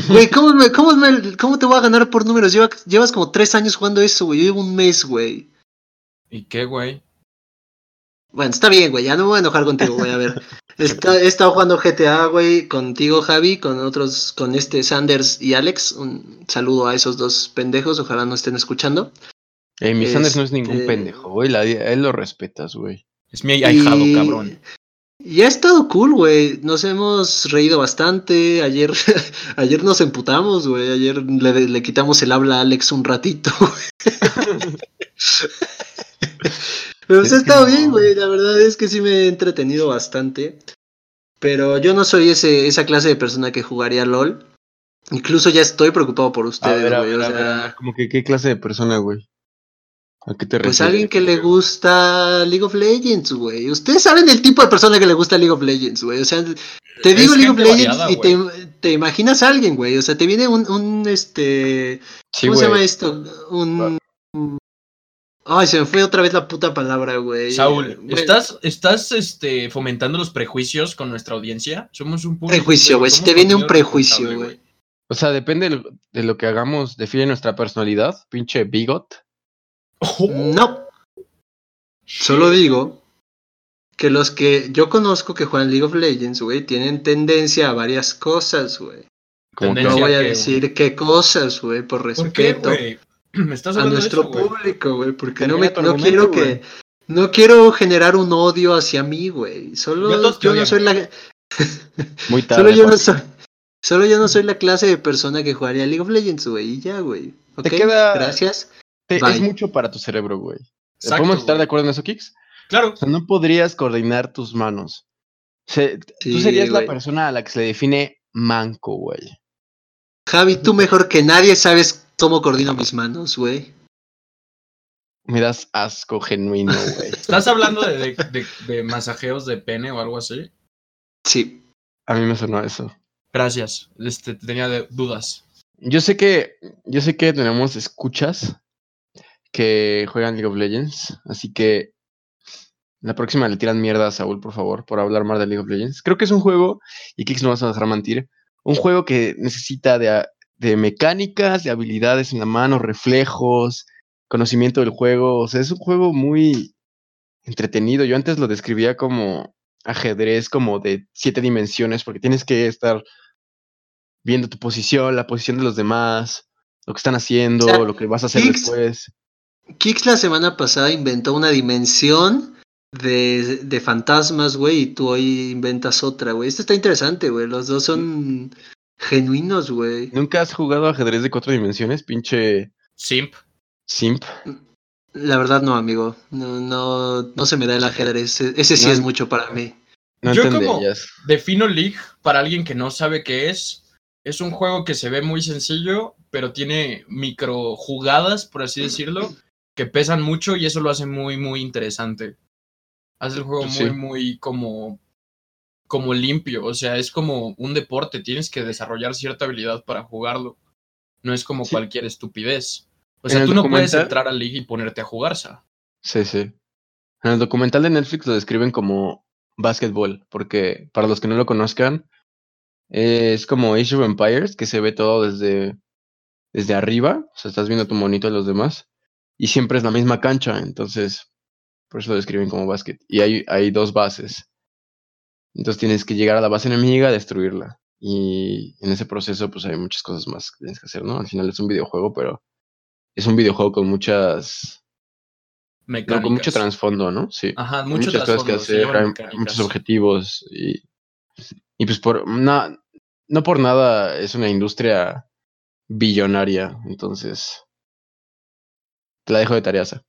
Güey, ¿cómo, me- cómo, me- ¿cómo te voy a ganar por números? Lleva- llevas como tres años jugando eso, güey. Yo llevo un mes, güey. ¿Y qué, güey? Bueno, está bien, güey, ya no me voy a enojar contigo, güey, a ver. Está, he estado jugando GTA, güey, contigo, Javi, con otros, con este Sanders y Alex. Un saludo a esos dos pendejos, ojalá no estén escuchando. Eh, mi Sanders no es ningún Este- pendejo, güey. A él lo respetas, güey. Es mi ahijado, Y- cabrón. Y ha estado cool, güey. Nos hemos reído bastante. Ayer, ayer nos emputamos, güey. Ayer le, le quitamos el habla a Alex un ratito. Pero pues ha estado no. bien, güey. La verdad es que sí me he entretenido bastante. Pero yo no soy ese, esa clase de persona que jugaría LOL. Incluso ya estoy preocupado por ustedes, güey. o sea, como que qué clase de persona, güey. ¿A qué te refieres? Pues alguien que le gusta League of Legends, güey. Ustedes saben el tipo de persona que le gusta League of Legends, güey. O sea, te Es digo League of Legends variada, y te, te imaginas a alguien, güey. O sea, te viene un, un este. Sí, ¿Cómo se llama esto? Un. Ay, se me fue otra vez la puta palabra, güey. Saúl, ¿estás, estás este, fomentando los prejuicios con nuestra audiencia? Somos un público. Prejuicio, güey. Si te viene un prejuicio, güey. O sea, depende de lo, que hagamos, define nuestra personalidad, pinche bigot. Oh, No, solo digo que los que yo conozco que juegan League of Legends, güey, tienen tendencia a varias cosas, güey. No voy a decir qué cosas, güey, por ¿Por qué, respeto güey? Me estás a hablando nuestro de eso, güey. público, güey, porque no, me, no quiero que... No quiero generar un odio hacia mí, güey. Solo yo no soy la... Muy tarde. Solo yo no soy... Solo yo no soy la clase de persona que jugaría League of Legends, güey, y ya, güey. Te queda- Gracias. Te- es mucho para tu cerebro, güey. ¿Podemos estar güey. de acuerdo en eso, Kix? Claro. O sea, no podrías coordinar tus manos. O sea, tú serías la persona a la que se le define manco, güey. Javi, tú mejor que nadie sabes cómo coordino mis manos, güey. Me das asco genuino, güey. ¿Estás hablando de, de- de- de masajeos de pene o algo así? Sí. A mí me sonó eso. Gracias. Este, tenía de- dudas. Yo sé que, yo sé que tenemos escuchas que juegan League of Legends, así que la próxima le tiran mierda a Saúl, por favor, por hablar más de League of Legends. Creo que es un juego, y Kix no vas a dejar mentir, un juego que necesita de, a- de mecánicas, de habilidades en la mano, reflejos, conocimiento del juego. O sea, es un juego muy entretenido. Yo antes lo describía como ajedrez, como de siete dimensiones, porque tienes que estar viendo tu posición, la posición de los demás, lo que están haciendo, O sea, lo que vas a hacer después. Kix la semana pasada inventó una dimensión de, de fantasmas, güey, y tú hoy inventas otra, güey. Esto está interesante, güey. Los dos son genuinos, güey. ¿Nunca has jugado ajedrez de cuatro dimensiones, pinche Simp. simp? La verdad no, amigo. No, no, no se me da el ajedrez. E- Ese sí No. es mucho para mí. No Yo como-. Defino League para alguien que no sabe qué es. Es un juego que se ve muy sencillo, pero tiene micro jugadas, por así decirlo, que pesan mucho y eso lo hace muy, muy interesante. Hace el juego Sí. muy, muy como, como limpio. O sea, es como un deporte. Tienes que desarrollar cierta habilidad para jugarlo. No es como Sí. cualquier estupidez. O sea, tú no puedes entrar a League y ponerte a jugar, ¿sa? Sí, sí. En el documental de Netflix lo describen como básquetbol, porque para los que no lo conozcan, es como Age of Empires, que se ve todo desde, desde arriba, o sea, estás viendo tu monito de los demás, y siempre es la misma cancha, entonces, por eso lo describen como básquet. Y hay, hay dos bases. Entonces tienes que llegar a la base enemiga, destruirla. Y en ese proceso, pues hay muchas cosas más que tienes que hacer, ¿no? Al final es un videojuego, pero es un videojuego con muchas no, Mecánicas. con mucho trasfondo, ¿no? Sí. Ajá, Hay mucho muchas cosas que hacer, hay muchos objetivos y, y pues por na- no por nada es una industria billonaria, entonces te la dejo de tarea. Sa.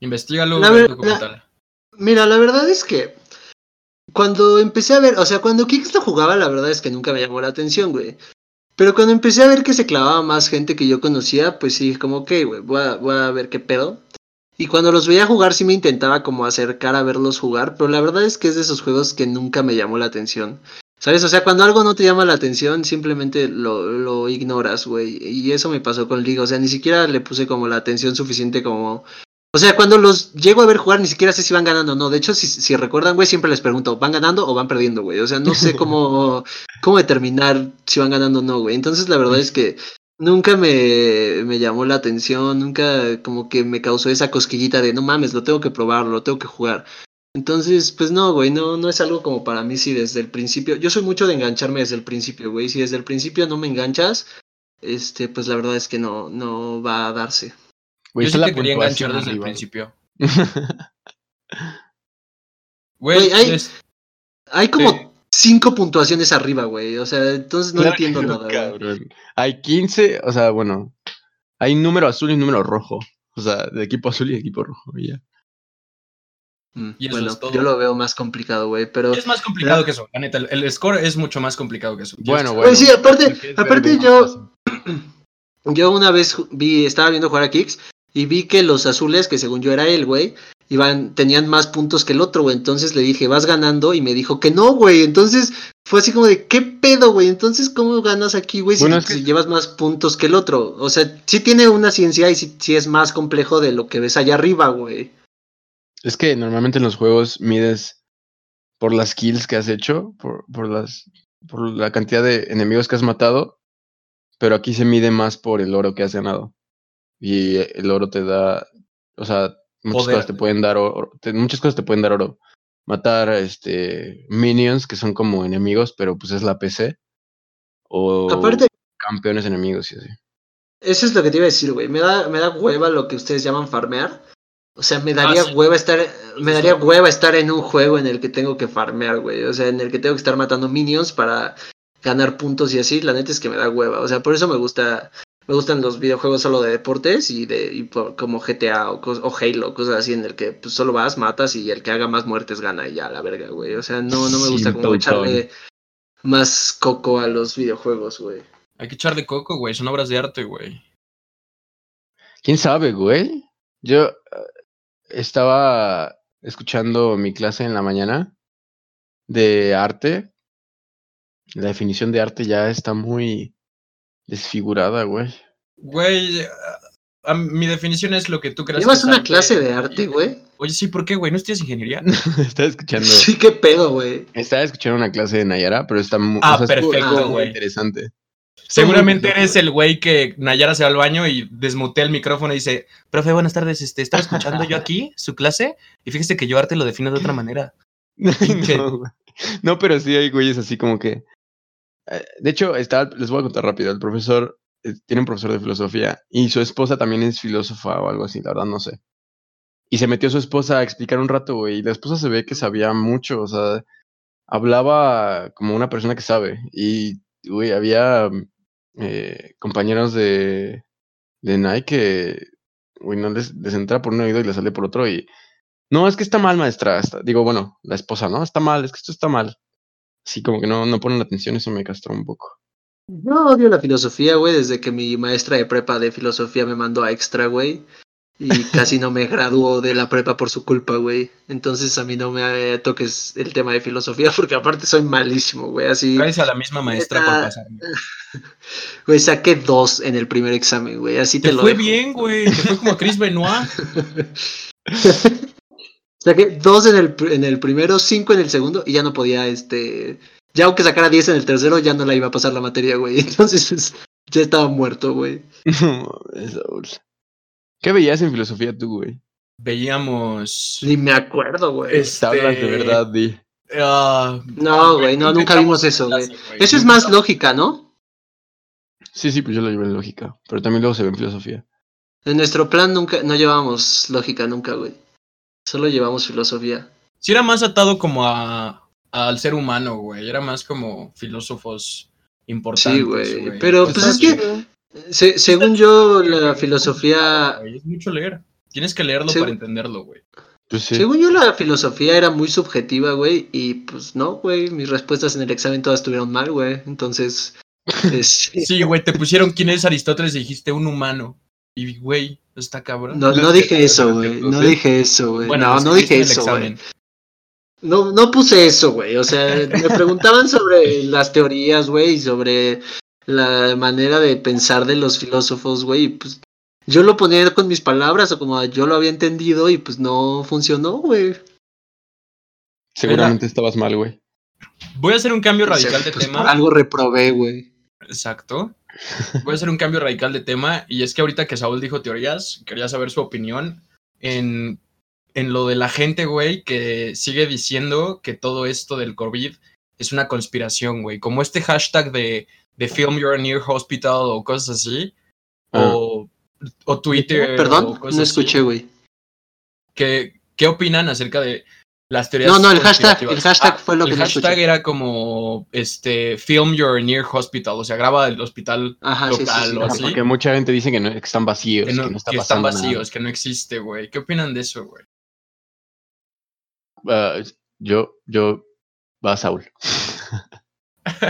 Investígalo, La ve el ver- documental. Mira, la verdad es que cuando empecé a ver, o sea, cuando Kix lo jugaba, la verdad es que nunca me llamó la atención, güey. Pero cuando empecé a ver que se clavaba más gente que yo conocía, pues sí, como, ok, güey, voy a, voy a ver qué pedo. Y cuando los veía jugar, sí me intentaba como acercar a verlos jugar, pero la verdad es que es de esos juegos que nunca me llamó la atención. ¿Sabes? O sea, cuando algo no te llama la atención, simplemente lo, lo ignoras, güey. Y eso me pasó con League. O sea, ni siquiera le puse como la atención suficiente como... O sea, cuando los llego a ver jugar, ni siquiera sé si van ganando o no. De hecho, si, si recuerdan, güey, siempre les pregunto, ¿van ganando o van perdiendo, güey? O sea, no sé cómo, cómo determinar si van ganando o no, güey. Entonces, la verdad es que nunca me, me llamó la atención, nunca como que me causó esa cosquillita de, no mames, lo tengo que probar, lo tengo que jugar. Entonces, pues no, güey, no, no es algo como para mí si desde el principio. Yo soy mucho de engancharme desde el principio, güey. Si desde el principio no me enganchas, este, pues la verdad es que no, no va a darse. Güey, Yo sí está te la quería enganchar desde el principio. Güey, Güey, hay- es- Hay como Sí. cinco puntuaciones arriba, güey. O sea, entonces no Claro entiendo no, nada, güey. cabrón. Hay 15, o sea, bueno, hay número azul y número rojo. O sea, de equipo azul y de equipo rojo, y ya. Mm, Y eso bueno, es todo. yo lo veo más complicado, güey. Pero. es más complicado que eso. La neta, el, el score es mucho más complicado que eso. Bueno, Güey, bueno. sí, aparte, aparte yo, yo una vez vi, estaba viendo jugar a Kicks y vi que los azules, que según yo era él, güey, iban, tenían más puntos que el otro, güey. Entonces le dije, vas ganando, y me dijo que no, güey. Entonces fue así como de, ¿qué pedo, güey? Entonces, ¿cómo ganas aquí, güey? Si, Bueno, es que- si llevas más puntos que el otro. O sea, sí tiene una ciencia y sí, sí es más complejo de lo que ves allá arriba, güey. Es que normalmente en los juegos mides por las kills que has hecho, por, por las por la cantidad de enemigos que has matado, pero aquí se mide más por el oro que has ganado. Y el oro te da, o sea, muchas Poder. cosas te pueden dar oro, te- muchas cosas te pueden dar oro. Matar este minions que son como enemigos, pero pues es la PC o Aparte, campeones enemigos y así. Eso es lo que te iba a decir, güey. Me da, me da hueva lo que ustedes llaman farmear. O sea, me daría sí. hueva estar, me daría hueva estar en un juego en el que tengo que farmear, güey. O sea, en el que tengo que estar matando minions para ganar puntos y así. La neta es que me da hueva. O sea, por eso me gusta, me gustan los videojuegos solo de deportes y de, y por- como GTA o, Halo, cosas así en el que pues, solo vas, matas y el que haga más muertes gana y ya, la verga, güey. O sea, no, no me gusta como echarle más coco a los videojuegos, güey. Hay que echarle coco, güey. Son obras de arte, güey. ¿Quién sabe, güey? Yo eh, estaba escuchando mi clase en la mañana de arte. La definición de arte ya está muy desfigurada, güey. Güey, a- a- mi definición es lo que tú creas. ¿Llevas que es una arte. clase de arte, güey? Oye, sí, ¿por qué, güey? ¿No estudias ingeniería? estaba escuchando, Sí, qué pedo, güey. estaba escuchando una clase de Nayara, pero está muy, Ah, perfecto, muy güey. interesante. Seguramente eres el güey que Nayara se va al baño y desmutea el micrófono y dice, profe, buenas tardes, este, estaba escuchando yo aquí su clase y fíjese que yo arte lo defino de otra manera. No, güey. No, pero sí hay güeyes así como que. Eh, De hecho, está, les voy a contar rápido. El profesor eh, tiene un profesor de filosofía y su esposa también es filósofa o algo así, la verdad no sé. Y se metió su esposa a explicar un rato, güey. Y la esposa se ve que sabía mucho, o sea, hablaba como una persona que sabe. Y, güey, había eh, compañeros de, de Nike que, güey, no les, les entra por un oído y les sale por otro. Y, no, es que está mal, maestra. está- digo, bueno, la esposa, ¿no? Está mal, es que esto está mal. Sí, como que no, no ponen atención, eso me castró un poco. Yo odio la filosofía, güey, desde que mi maestra de prepa de filosofía me mandó a extra, güey. Y casi no me graduó de la prepa por su culpa, güey. Entonces a mí no me toques el tema de filosofía porque aparte soy malísimo, güey. Así, Traes a la misma maestra por pasarme. güey, saqué dos en el primer examen, güey. Así te, Te lo fue dejo. bien, güey. Te fue como a Chris Benoit. Saqué dos en el, en el primero, cinco en el segundo y ya no podía, este... Ya aunque sacara 10 en el tercero, ya no la iba a pasar la materia, güey. Entonces, pues, ya estaba muerto, güey. No. ¿Qué veías en filosofía tú, güey? Veíamos. Ni me acuerdo, güey. Es- Te hablas de Este- verdad, Di. Ah, No, güey, no, nunca vimos eso, güey. Eso es más lógica, ¿no? Sí, sí, pues yo lo llevé en lógica. Pero también luego se ve en filosofía. En nuestro plan nunca, no llevábamos lógica nunca, güey. Solo llevamos filosofía. Sí, era más atado como a al ser humano, güey. Era más como filósofos importantes. Sí, güey. Pero pues es que, se- según yo, la filosofía, Es mucho leer. Tienes que leerlo para entenderlo, güey. Pues sí. según yo, la filosofía era muy subjetiva, güey. Y pues no, güey. Mis respuestas en el examen todas estuvieron mal, güey. Entonces, es- Sí, güey, te pusieron quién es Aristóteles y dijiste un humano. Y, güey, está cabrón. no, no dije eso, güey. No dije eso, güey. Bueno, No, no dije eso, güey. No, no puse eso, güey. O sea, me preguntaban sobre las teorías, güey, y sobre la manera de pensar de los filósofos, güey. Y pues yo lo ponía con mis palabras o como yo lo había entendido y pues no funcionó, güey. Seguramente estabas mal, güey. Voy a hacer un cambio radical de Pues, tema. algo reprobé, güey. Exacto. Voy a hacer un cambio radical de tema. Y es que ahorita que Saúl dijo teorías, quería saber su opinión en en lo de la gente, güey, que sigue diciendo que todo esto del COVID es una conspiración, güey. Como este hashtag de, de Film Your Near Hospital o cosas así. Ah. O, o Twitter. o Perdón, cosas no escuché, güey. ¿Qué, ¿Qué opinan acerca de las teorías? No, no, el hashtag, el hashtag Ah, fue lo el que no hashtag escuché. era como este Film Your Near Hospital, o sea, graba el hospital Ajá, sí, sí, local sí. o Ajá, así. Porque mucha gente dice que, no, que están vacíos, que, que no- no, está que están vacíos, que no existe, güey. ¿Qué opinan de eso, güey? Ah, yo, yo, va Saúl.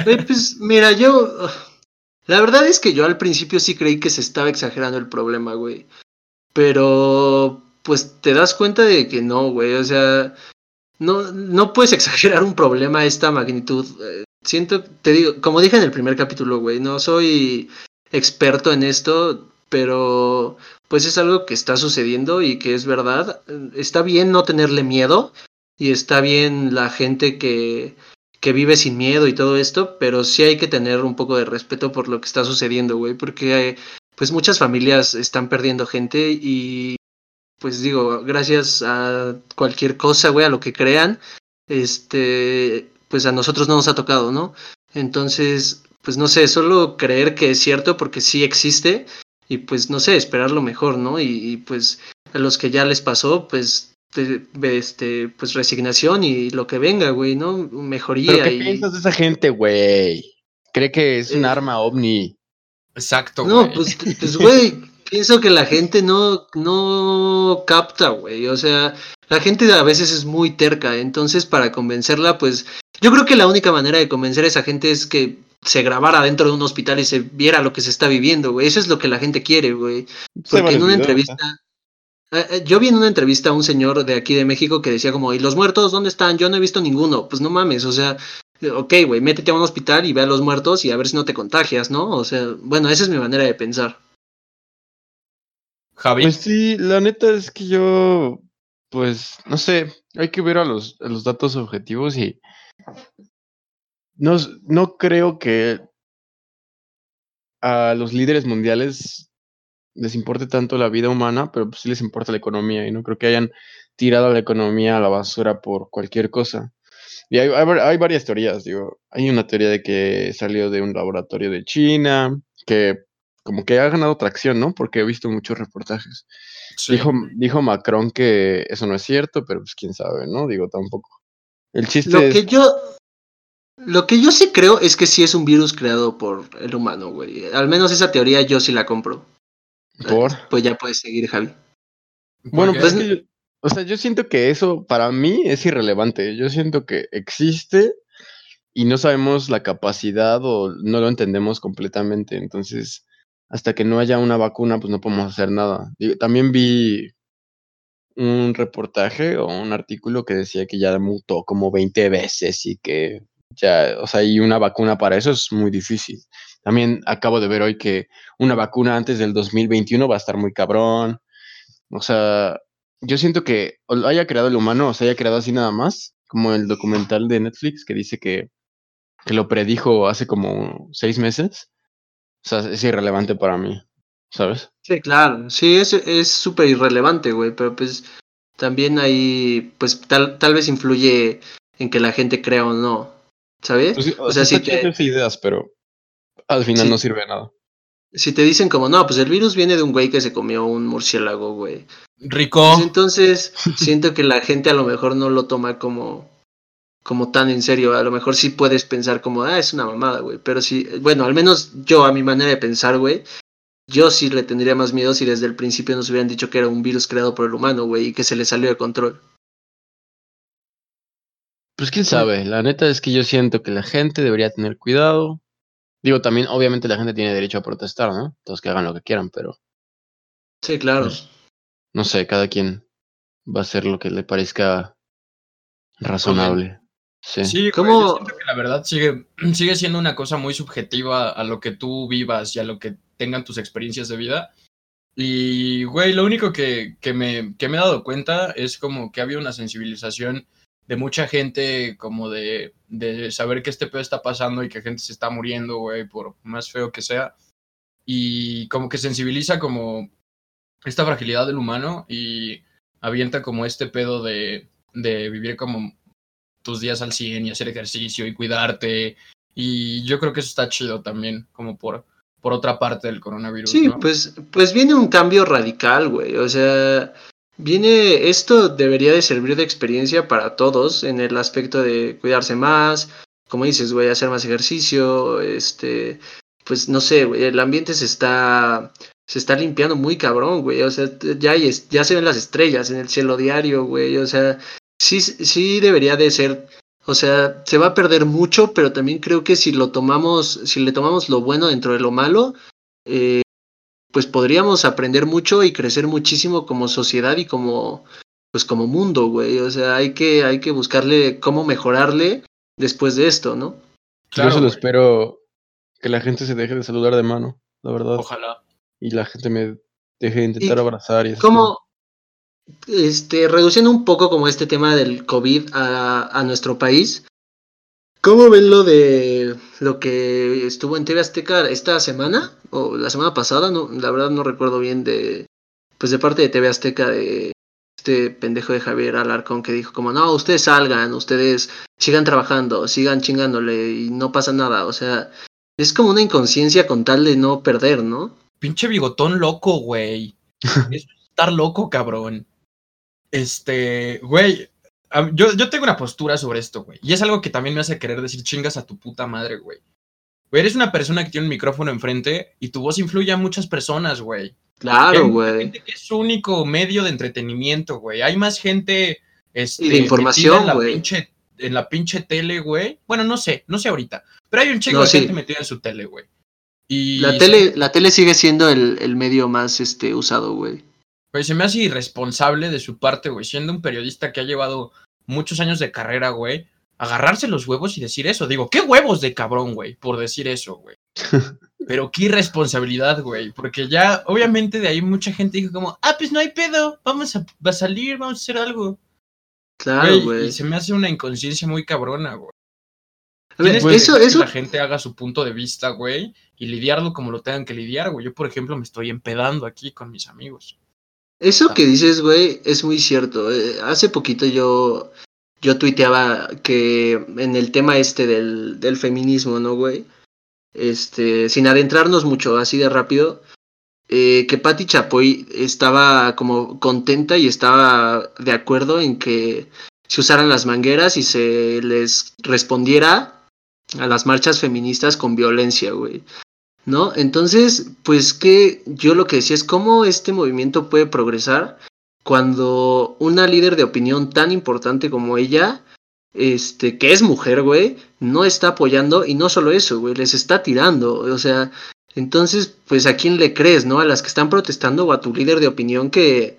Eh, pues mira, yo. La verdad es que yo al principio sí creí que se estaba exagerando el problema, güey. Pero. Pues te das cuenta de que no, güey. O sea. No, no puedes exagerar un problema a esta magnitud. Eh, Siento, te digo, como dije en el primer capítulo, güey, no soy experto en esto, pero pues es algo que está sucediendo y que es verdad. Está bien no tenerle miedo y está bien la gente que, que vive sin miedo y todo esto, pero sí hay que tener un poco de respeto por lo que está sucediendo, güey, porque eh, pues muchas familias están perdiendo gente y pues digo, gracias a cualquier cosa, güey, a lo que crean, este, pues a nosotros no nos ha tocado, ¿no? Entonces, pues no sé, solo creer que es cierto porque sí existe y pues no sé, esperar lo mejor, ¿no? Y, y, pues a los que ya les pasó, pues te- este, pues resignación y lo que venga, güey, ¿no? Mejoría ¿Pero qué y piensas de esa gente, güey? ¿Cree que es un Eh, arma ovni? Exacto, No, güey. pues, pues, güey, pienso que la gente no, no capta, güey. O sea, la gente a veces es muy terca, entonces para convencerla, pues, yo creo que la única manera de convencer a esa gente es que se grabara dentro de un hospital y se viera lo que se está viviendo, güey. Eso es lo que la gente quiere, güey. Porque en una entrevista... eh, eh, Yo vi en una entrevista a un señor de aquí de México que decía como, ¿y los muertos dónde están? Yo no he visto ninguno. Pues no mames, o sea, ok, güey, métete a un hospital y ve a los muertos y a ver si no te contagias, ¿no? O sea, bueno, esa es mi manera de pensar. Javi. Pues sí, la neta es que yo, pues, no sé, hay que ver a los, a los datos objetivos y no, no creo que a los líderes mundiales les importe tanto la vida humana, pero pues sí les importa la economía y no creo que hayan tirado la economía a la basura por cualquier cosa. Y hay, hay, hay varias teorías, digo, hay una teoría de que salió de un laboratorio de China, que como que ha ganado tracción, ¿no? Porque he visto muchos reportajes. Sí. Dijo, dijo Macron que eso no es cierto, pero pues quién sabe, ¿no? Digo, tampoco. El chiste Lo es... que yo. Lo que yo sí creo es que sí es un virus creado por el humano, güey. Al menos esa teoría yo sí la compro. ¿Por? Pues ya puedes seguir, Javi. Bueno, pues es que yo- o sea, yo siento que eso para mí es irrelevante. Yo siento que existe y no sabemos la capacidad o no lo entendemos completamente. Entonces, hasta que no haya una vacuna, pues no podemos hacer nada. También vi un reportaje o un artículo que decía que ya mutó como 20 veces y que ya, o sea, y una vacuna para eso es muy difícil. También acabo de ver hoy que una vacuna antes del 2021 va a estar muy cabrón. O sea, yo siento que lo haya creado el humano o se haya creado así nada más, como el documental de Netflix que dice que, que lo predijo hace como seis meses. O sea, es irrelevante para mí, ¿sabes? Sí, claro. Sí, es es súper irrelevante, güey. Pero pues también ahí, pues tal, tal vez influye en que la gente crea o no. ¿Sabes? Pues O sea, sí que- esas ideas, pero al final Sí. no sirve de nada. Si te dicen como, no, pues el virus viene de un güey que se comió un murciélago, güey. Rico. Pues entonces siento que la gente a lo mejor no lo toma como como tan en serio, a lo mejor sí puedes pensar como, ah, es una mamada, güey, pero sí, bueno, al menos yo a mi manera de pensar, güey, yo sí le tendría más miedo si desde el principio nos hubieran dicho que era un virus creado por el humano, güey, y que se le salió de control. Pues quién sabe, la neta es que yo siento que la gente debería tener cuidado. Digo, también obviamente la gente tiene derecho a protestar, ¿no? Todos que hagan lo que quieran, pero Sí, claro. Pues, no sé, cada quien va a hacer lo que le parezca razonable. Sí. Sí, güey, ¿Cómo- yo siento que la verdad sigue, sigue siendo una cosa muy subjetiva a lo que tú vivas y a lo que tengan tus experiencias de vida. Y, güey, lo único que, que, me, que me he dado cuenta es como que había una sensibilización de mucha gente, como de, de saber que este pedo está pasando y que gente se está muriendo, güey, por más feo que sea. Y como que sensibiliza como esta fragilidad del humano y avienta como este pedo de, de vivir como tus días al 100 y hacer ejercicio y cuidarte. Y yo creo que eso está chido también, como por, por otra parte del coronavirus. Sí, ¿no? pues, pues viene un cambio radical, güey. O sea, viene, esto debería de servir de experiencia para todos en el aspecto de cuidarse más, como dices, güey, hacer más ejercicio, este, pues no sé, güey, el ambiente se está, se está limpiando muy cabrón, güey. O sea, ya, hay, ya se ven las estrellas en el cielo diario, güey. O sea, sí, sí debería de ser o sea, se va a perder mucho, pero también creo que si lo tomamos, si le tomamos lo bueno dentro de lo malo, eh, pues podríamos aprender mucho y crecer muchísimo como sociedad y como, pues como mundo, güey. O sea, hay que, hay que buscarle cómo mejorarle después de esto, ¿no? Claro, Yo solo espero que la gente se deje de saludar de mano, la verdad. Ojalá. Y la gente me deje de intentar abrazar y así. ¿Cómo, este, reduciendo un poco como este tema del COVID a, a nuestro país, ¿cómo ven lo de lo que estuvo en TV Azteca esta semana? O la semana pasada, no, la verdad no recuerdo bien de, pues de parte de TV Azteca de este pendejo de Javier Alarcón que dijo como, no, ustedes salgan, ustedes sigan trabajando, sigan chingándole y no pasa nada, o sea, es como una inconsciencia con tal de no perder, ¿no? Pinche bigotón loco, güey. es estar loco, cabrón. Este, güey, yo, yo tengo una postura sobre esto, güey. Y es algo que también me hace querer decir chingas a tu puta madre, güey. Güey, eres una persona que tiene un micrófono enfrente y tu voz influye a muchas personas, güey. Claro, güey. gente que es su único medio de entretenimiento, güey. Hay más gente este, y de información, güey. En la pinche tele, güey. Bueno, no sé, no sé ahorita. Pero hay un chingo de gente metida en su tele, güey. Y la tele, la tele sigue siendo el, el medio más este, usado, güey. Pues se me hace irresponsable de su parte, güey, siendo un periodista que ha llevado muchos años de carrera, güey, agarrarse los huevos y decir eso. Digo, ¿qué huevos de cabrón, güey? Por decir eso, güey. Pero qué irresponsabilidad, güey. Porque ya, obviamente, de ahí mucha gente dijo como, ah, pues no hay pedo, vamos a, a salir, vamos a hacer algo. Claro, güey. Y se me hace una inconsciencia muy cabrona, güey. A ver, eso, eso... Que la gente haga su punto de vista, güey, y lidiarlo como lo tengan que lidiar, güey. Yo, por ejemplo, me estoy empedando aquí con mis amigos. Eso que dices, güey, es muy cierto. Eh, hace poquito yo, yo tuiteaba que en el tema este del, del feminismo, ¿no, güey? Este, sin adentrarnos mucho, así de rápido, eh, que Patti Chapoy estaba como contenta y estaba de acuerdo en que se usaran las mangueras y se les respondiera a las marchas feministas con violencia, güey. ¿No? Entonces, pues que yo lo que decía es cómo este movimiento puede progresar cuando una líder de opinión tan importante como ella, este, que es mujer, güey, no está apoyando y no solo eso, güey, les está tirando, o sea, entonces, pues a quién le crees, ¿no? A las que están protestando o a tu líder de opinión que,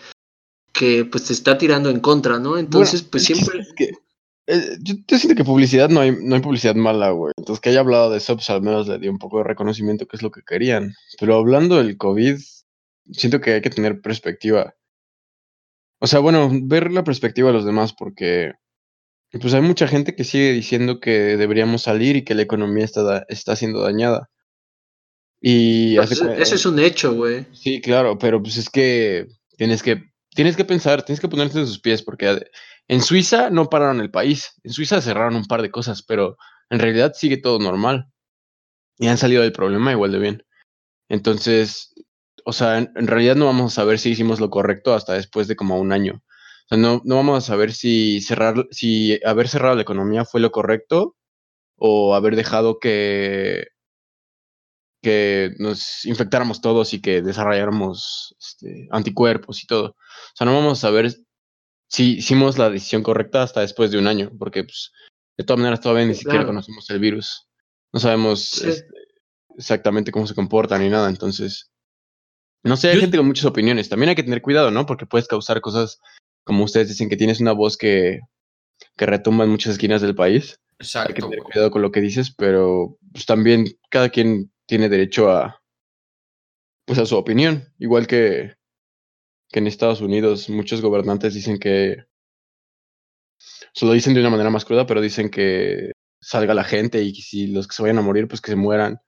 que pues te está tirando en contra, ¿no? Entonces, pues siempre... Eh, yo, siento que publicidad no hay, no hay publicidad mala, güey. Entonces, que haya hablado de eso, pues al menos le dio un poco de reconocimiento, que es lo que querían. Pero hablando del COVID, siento que hay que tener perspectiva. O sea, bueno, ver la perspectiva de los demás, porque pues hay mucha gente que sigue diciendo que deberíamos salir y que la economía está, está siendo dañada. Y pues eso es un hecho, güey. Sí, claro, pero pues es que tienes que tienes que pensar, tienes que ponerte en sus pies, porque en Suiza no pararon el país. En Suiza cerraron un par de cosas, pero en realidad sigue todo normal. Y han salido del problema igual de bien. Entonces, o sea, en, realidad no vamos a saber si hicimos lo correcto hasta después de como un año. O sea, no, no vamos a saber si cerrar, si haber cerrado la economía fue lo correcto o haber dejado que, que nos infectáramos todos y que desarrolláramos este, anticuerpos y todo. O sea, no vamos a saber si hicimos la decisión correcta hasta después de un año, porque pues, de todas maneras todavía ni siquiera conocemos el virus. No sabemos este, exactamente cómo se comporta ni nada, entonces... No sé, hay gente con muchas opiniones. También hay que tener cuidado, ¿no? Porque puedes causar cosas como ustedes dicen que tienes una voz que, que retumba en muchas esquinas del país. Exacto. Hay que tener cuidado con lo que dices, pero pues también cada quien tiene derecho a pues a su opinión, igual que que en Estados Unidos muchos gobernantes dicen que, se lo dicen de una manera más cruda, pero dicen que salga la gente y si los que se vayan a morir, pues que se mueran,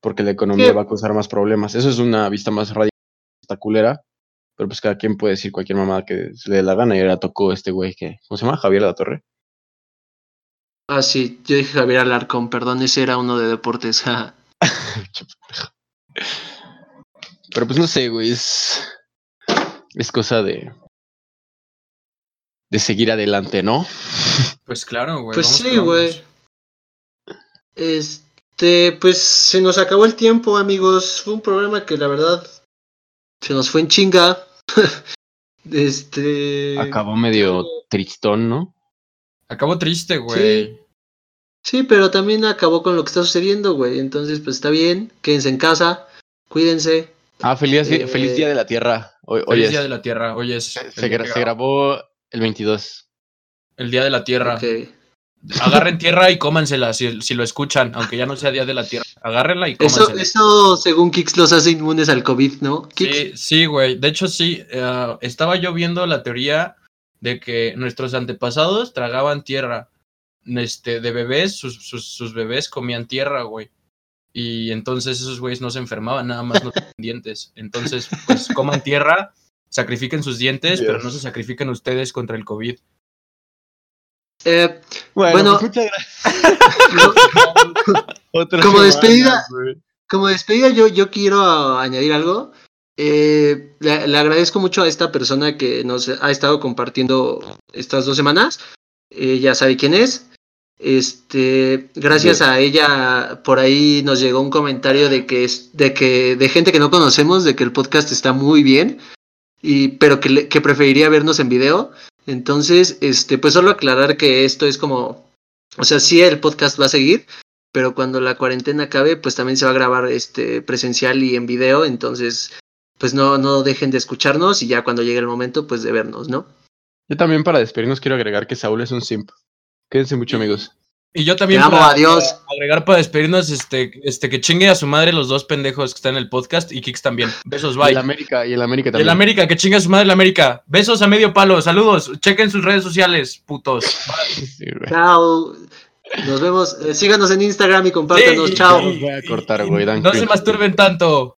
porque la economía va a causar más problemas. Eso es una vista más radical, culera, Pero pues cada quien puede decir cualquier mamada que se le dé la gana. Y ahora tocó este güey que, ¿cómo se llama? Javier la Torre. Ah, sí, yo dije Javier Alarcón, perdón, ese era uno de deportes. ja. Pero pues no sé, güey, es. Es cosa de. De seguir adelante, ¿no? Pues claro, güey. Pues vamos sí, güey. Este, pues se nos acabó el tiempo, amigos. Fue un programa que la verdad se nos fue en chinga. este. Acabó medio tristón, ¿no? Acabó triste, güey. Sí, pero también acabó con lo que está sucediendo, güey. Entonces, pues está bien. Quédense en casa. Cuídense. Ah, feliz, Eh, feliz Día de la Tierra. Hoy, hoy Feliz es- Día de la Tierra. Hoy es se, gra- grabó el 22. el Día de la Tierra. Ok. Agarren tierra y cómansela si, si lo escuchan, aunque ya no sea Día de la Tierra. Agárrenla y Eso, cómansela. eso, según Kix, los hace inmunes al COVID, ¿no? Sí, sí, güey. De hecho, sí. eh, estaba yo viendo la teoría de que nuestros antepasados tragaban tierra. Este, de bebés, sus, sus, sus bebés comían tierra, güey. Y entonces esos güeyes no se enfermaban, nada más no tenían dientes. Entonces, pues coman tierra, sacrifiquen sus dientes, pero no se sacrifiquen ustedes contra el COVID. Eh, Bueno, Bueno. pues muchas gracias. Otra Como semana, despedida. Como despedida, yo, yo quiero añadir algo. Eh, le, le agradezco mucho a esta persona que nos ha estado compartiendo estas dos semanas. Eh, ya sabe quién es. Este, gracias a ella, por ahí nos llegó un comentario de que es, de que, de gente que no conocemos, de que el podcast está muy bien, y, pero que, le- que preferiría vernos en video. Entonces, este, pues solo aclarar que esto es como, o sea, sí el podcast va a seguir, pero cuando la cuarentena acabe, pues también se va a grabar este presencial y en video, entonces pues no, no dejen de escucharnos y ya cuando llegue el momento, pues de vernos, ¿no? Yo también para despedirnos quiero agregar que Saúl es un simp. Quédense mucho, amigos. Y yo también Te amo, para- adiós. para agregar para despedirnos, este, este, que chingue a su madre los dos pendejos que están en el podcast y Kix también. Besos, Y bye. el América, y el América Y el también. América, que chingue a su madre el América. Besos a medio palo, saludos. Chequen sus redes sociales, putos. Sí. Chao. Nos vemos. Eh, síganos en Instagram y compártanos. Sí. Chao. Los voy a cortar, güey. No se masturben tanto.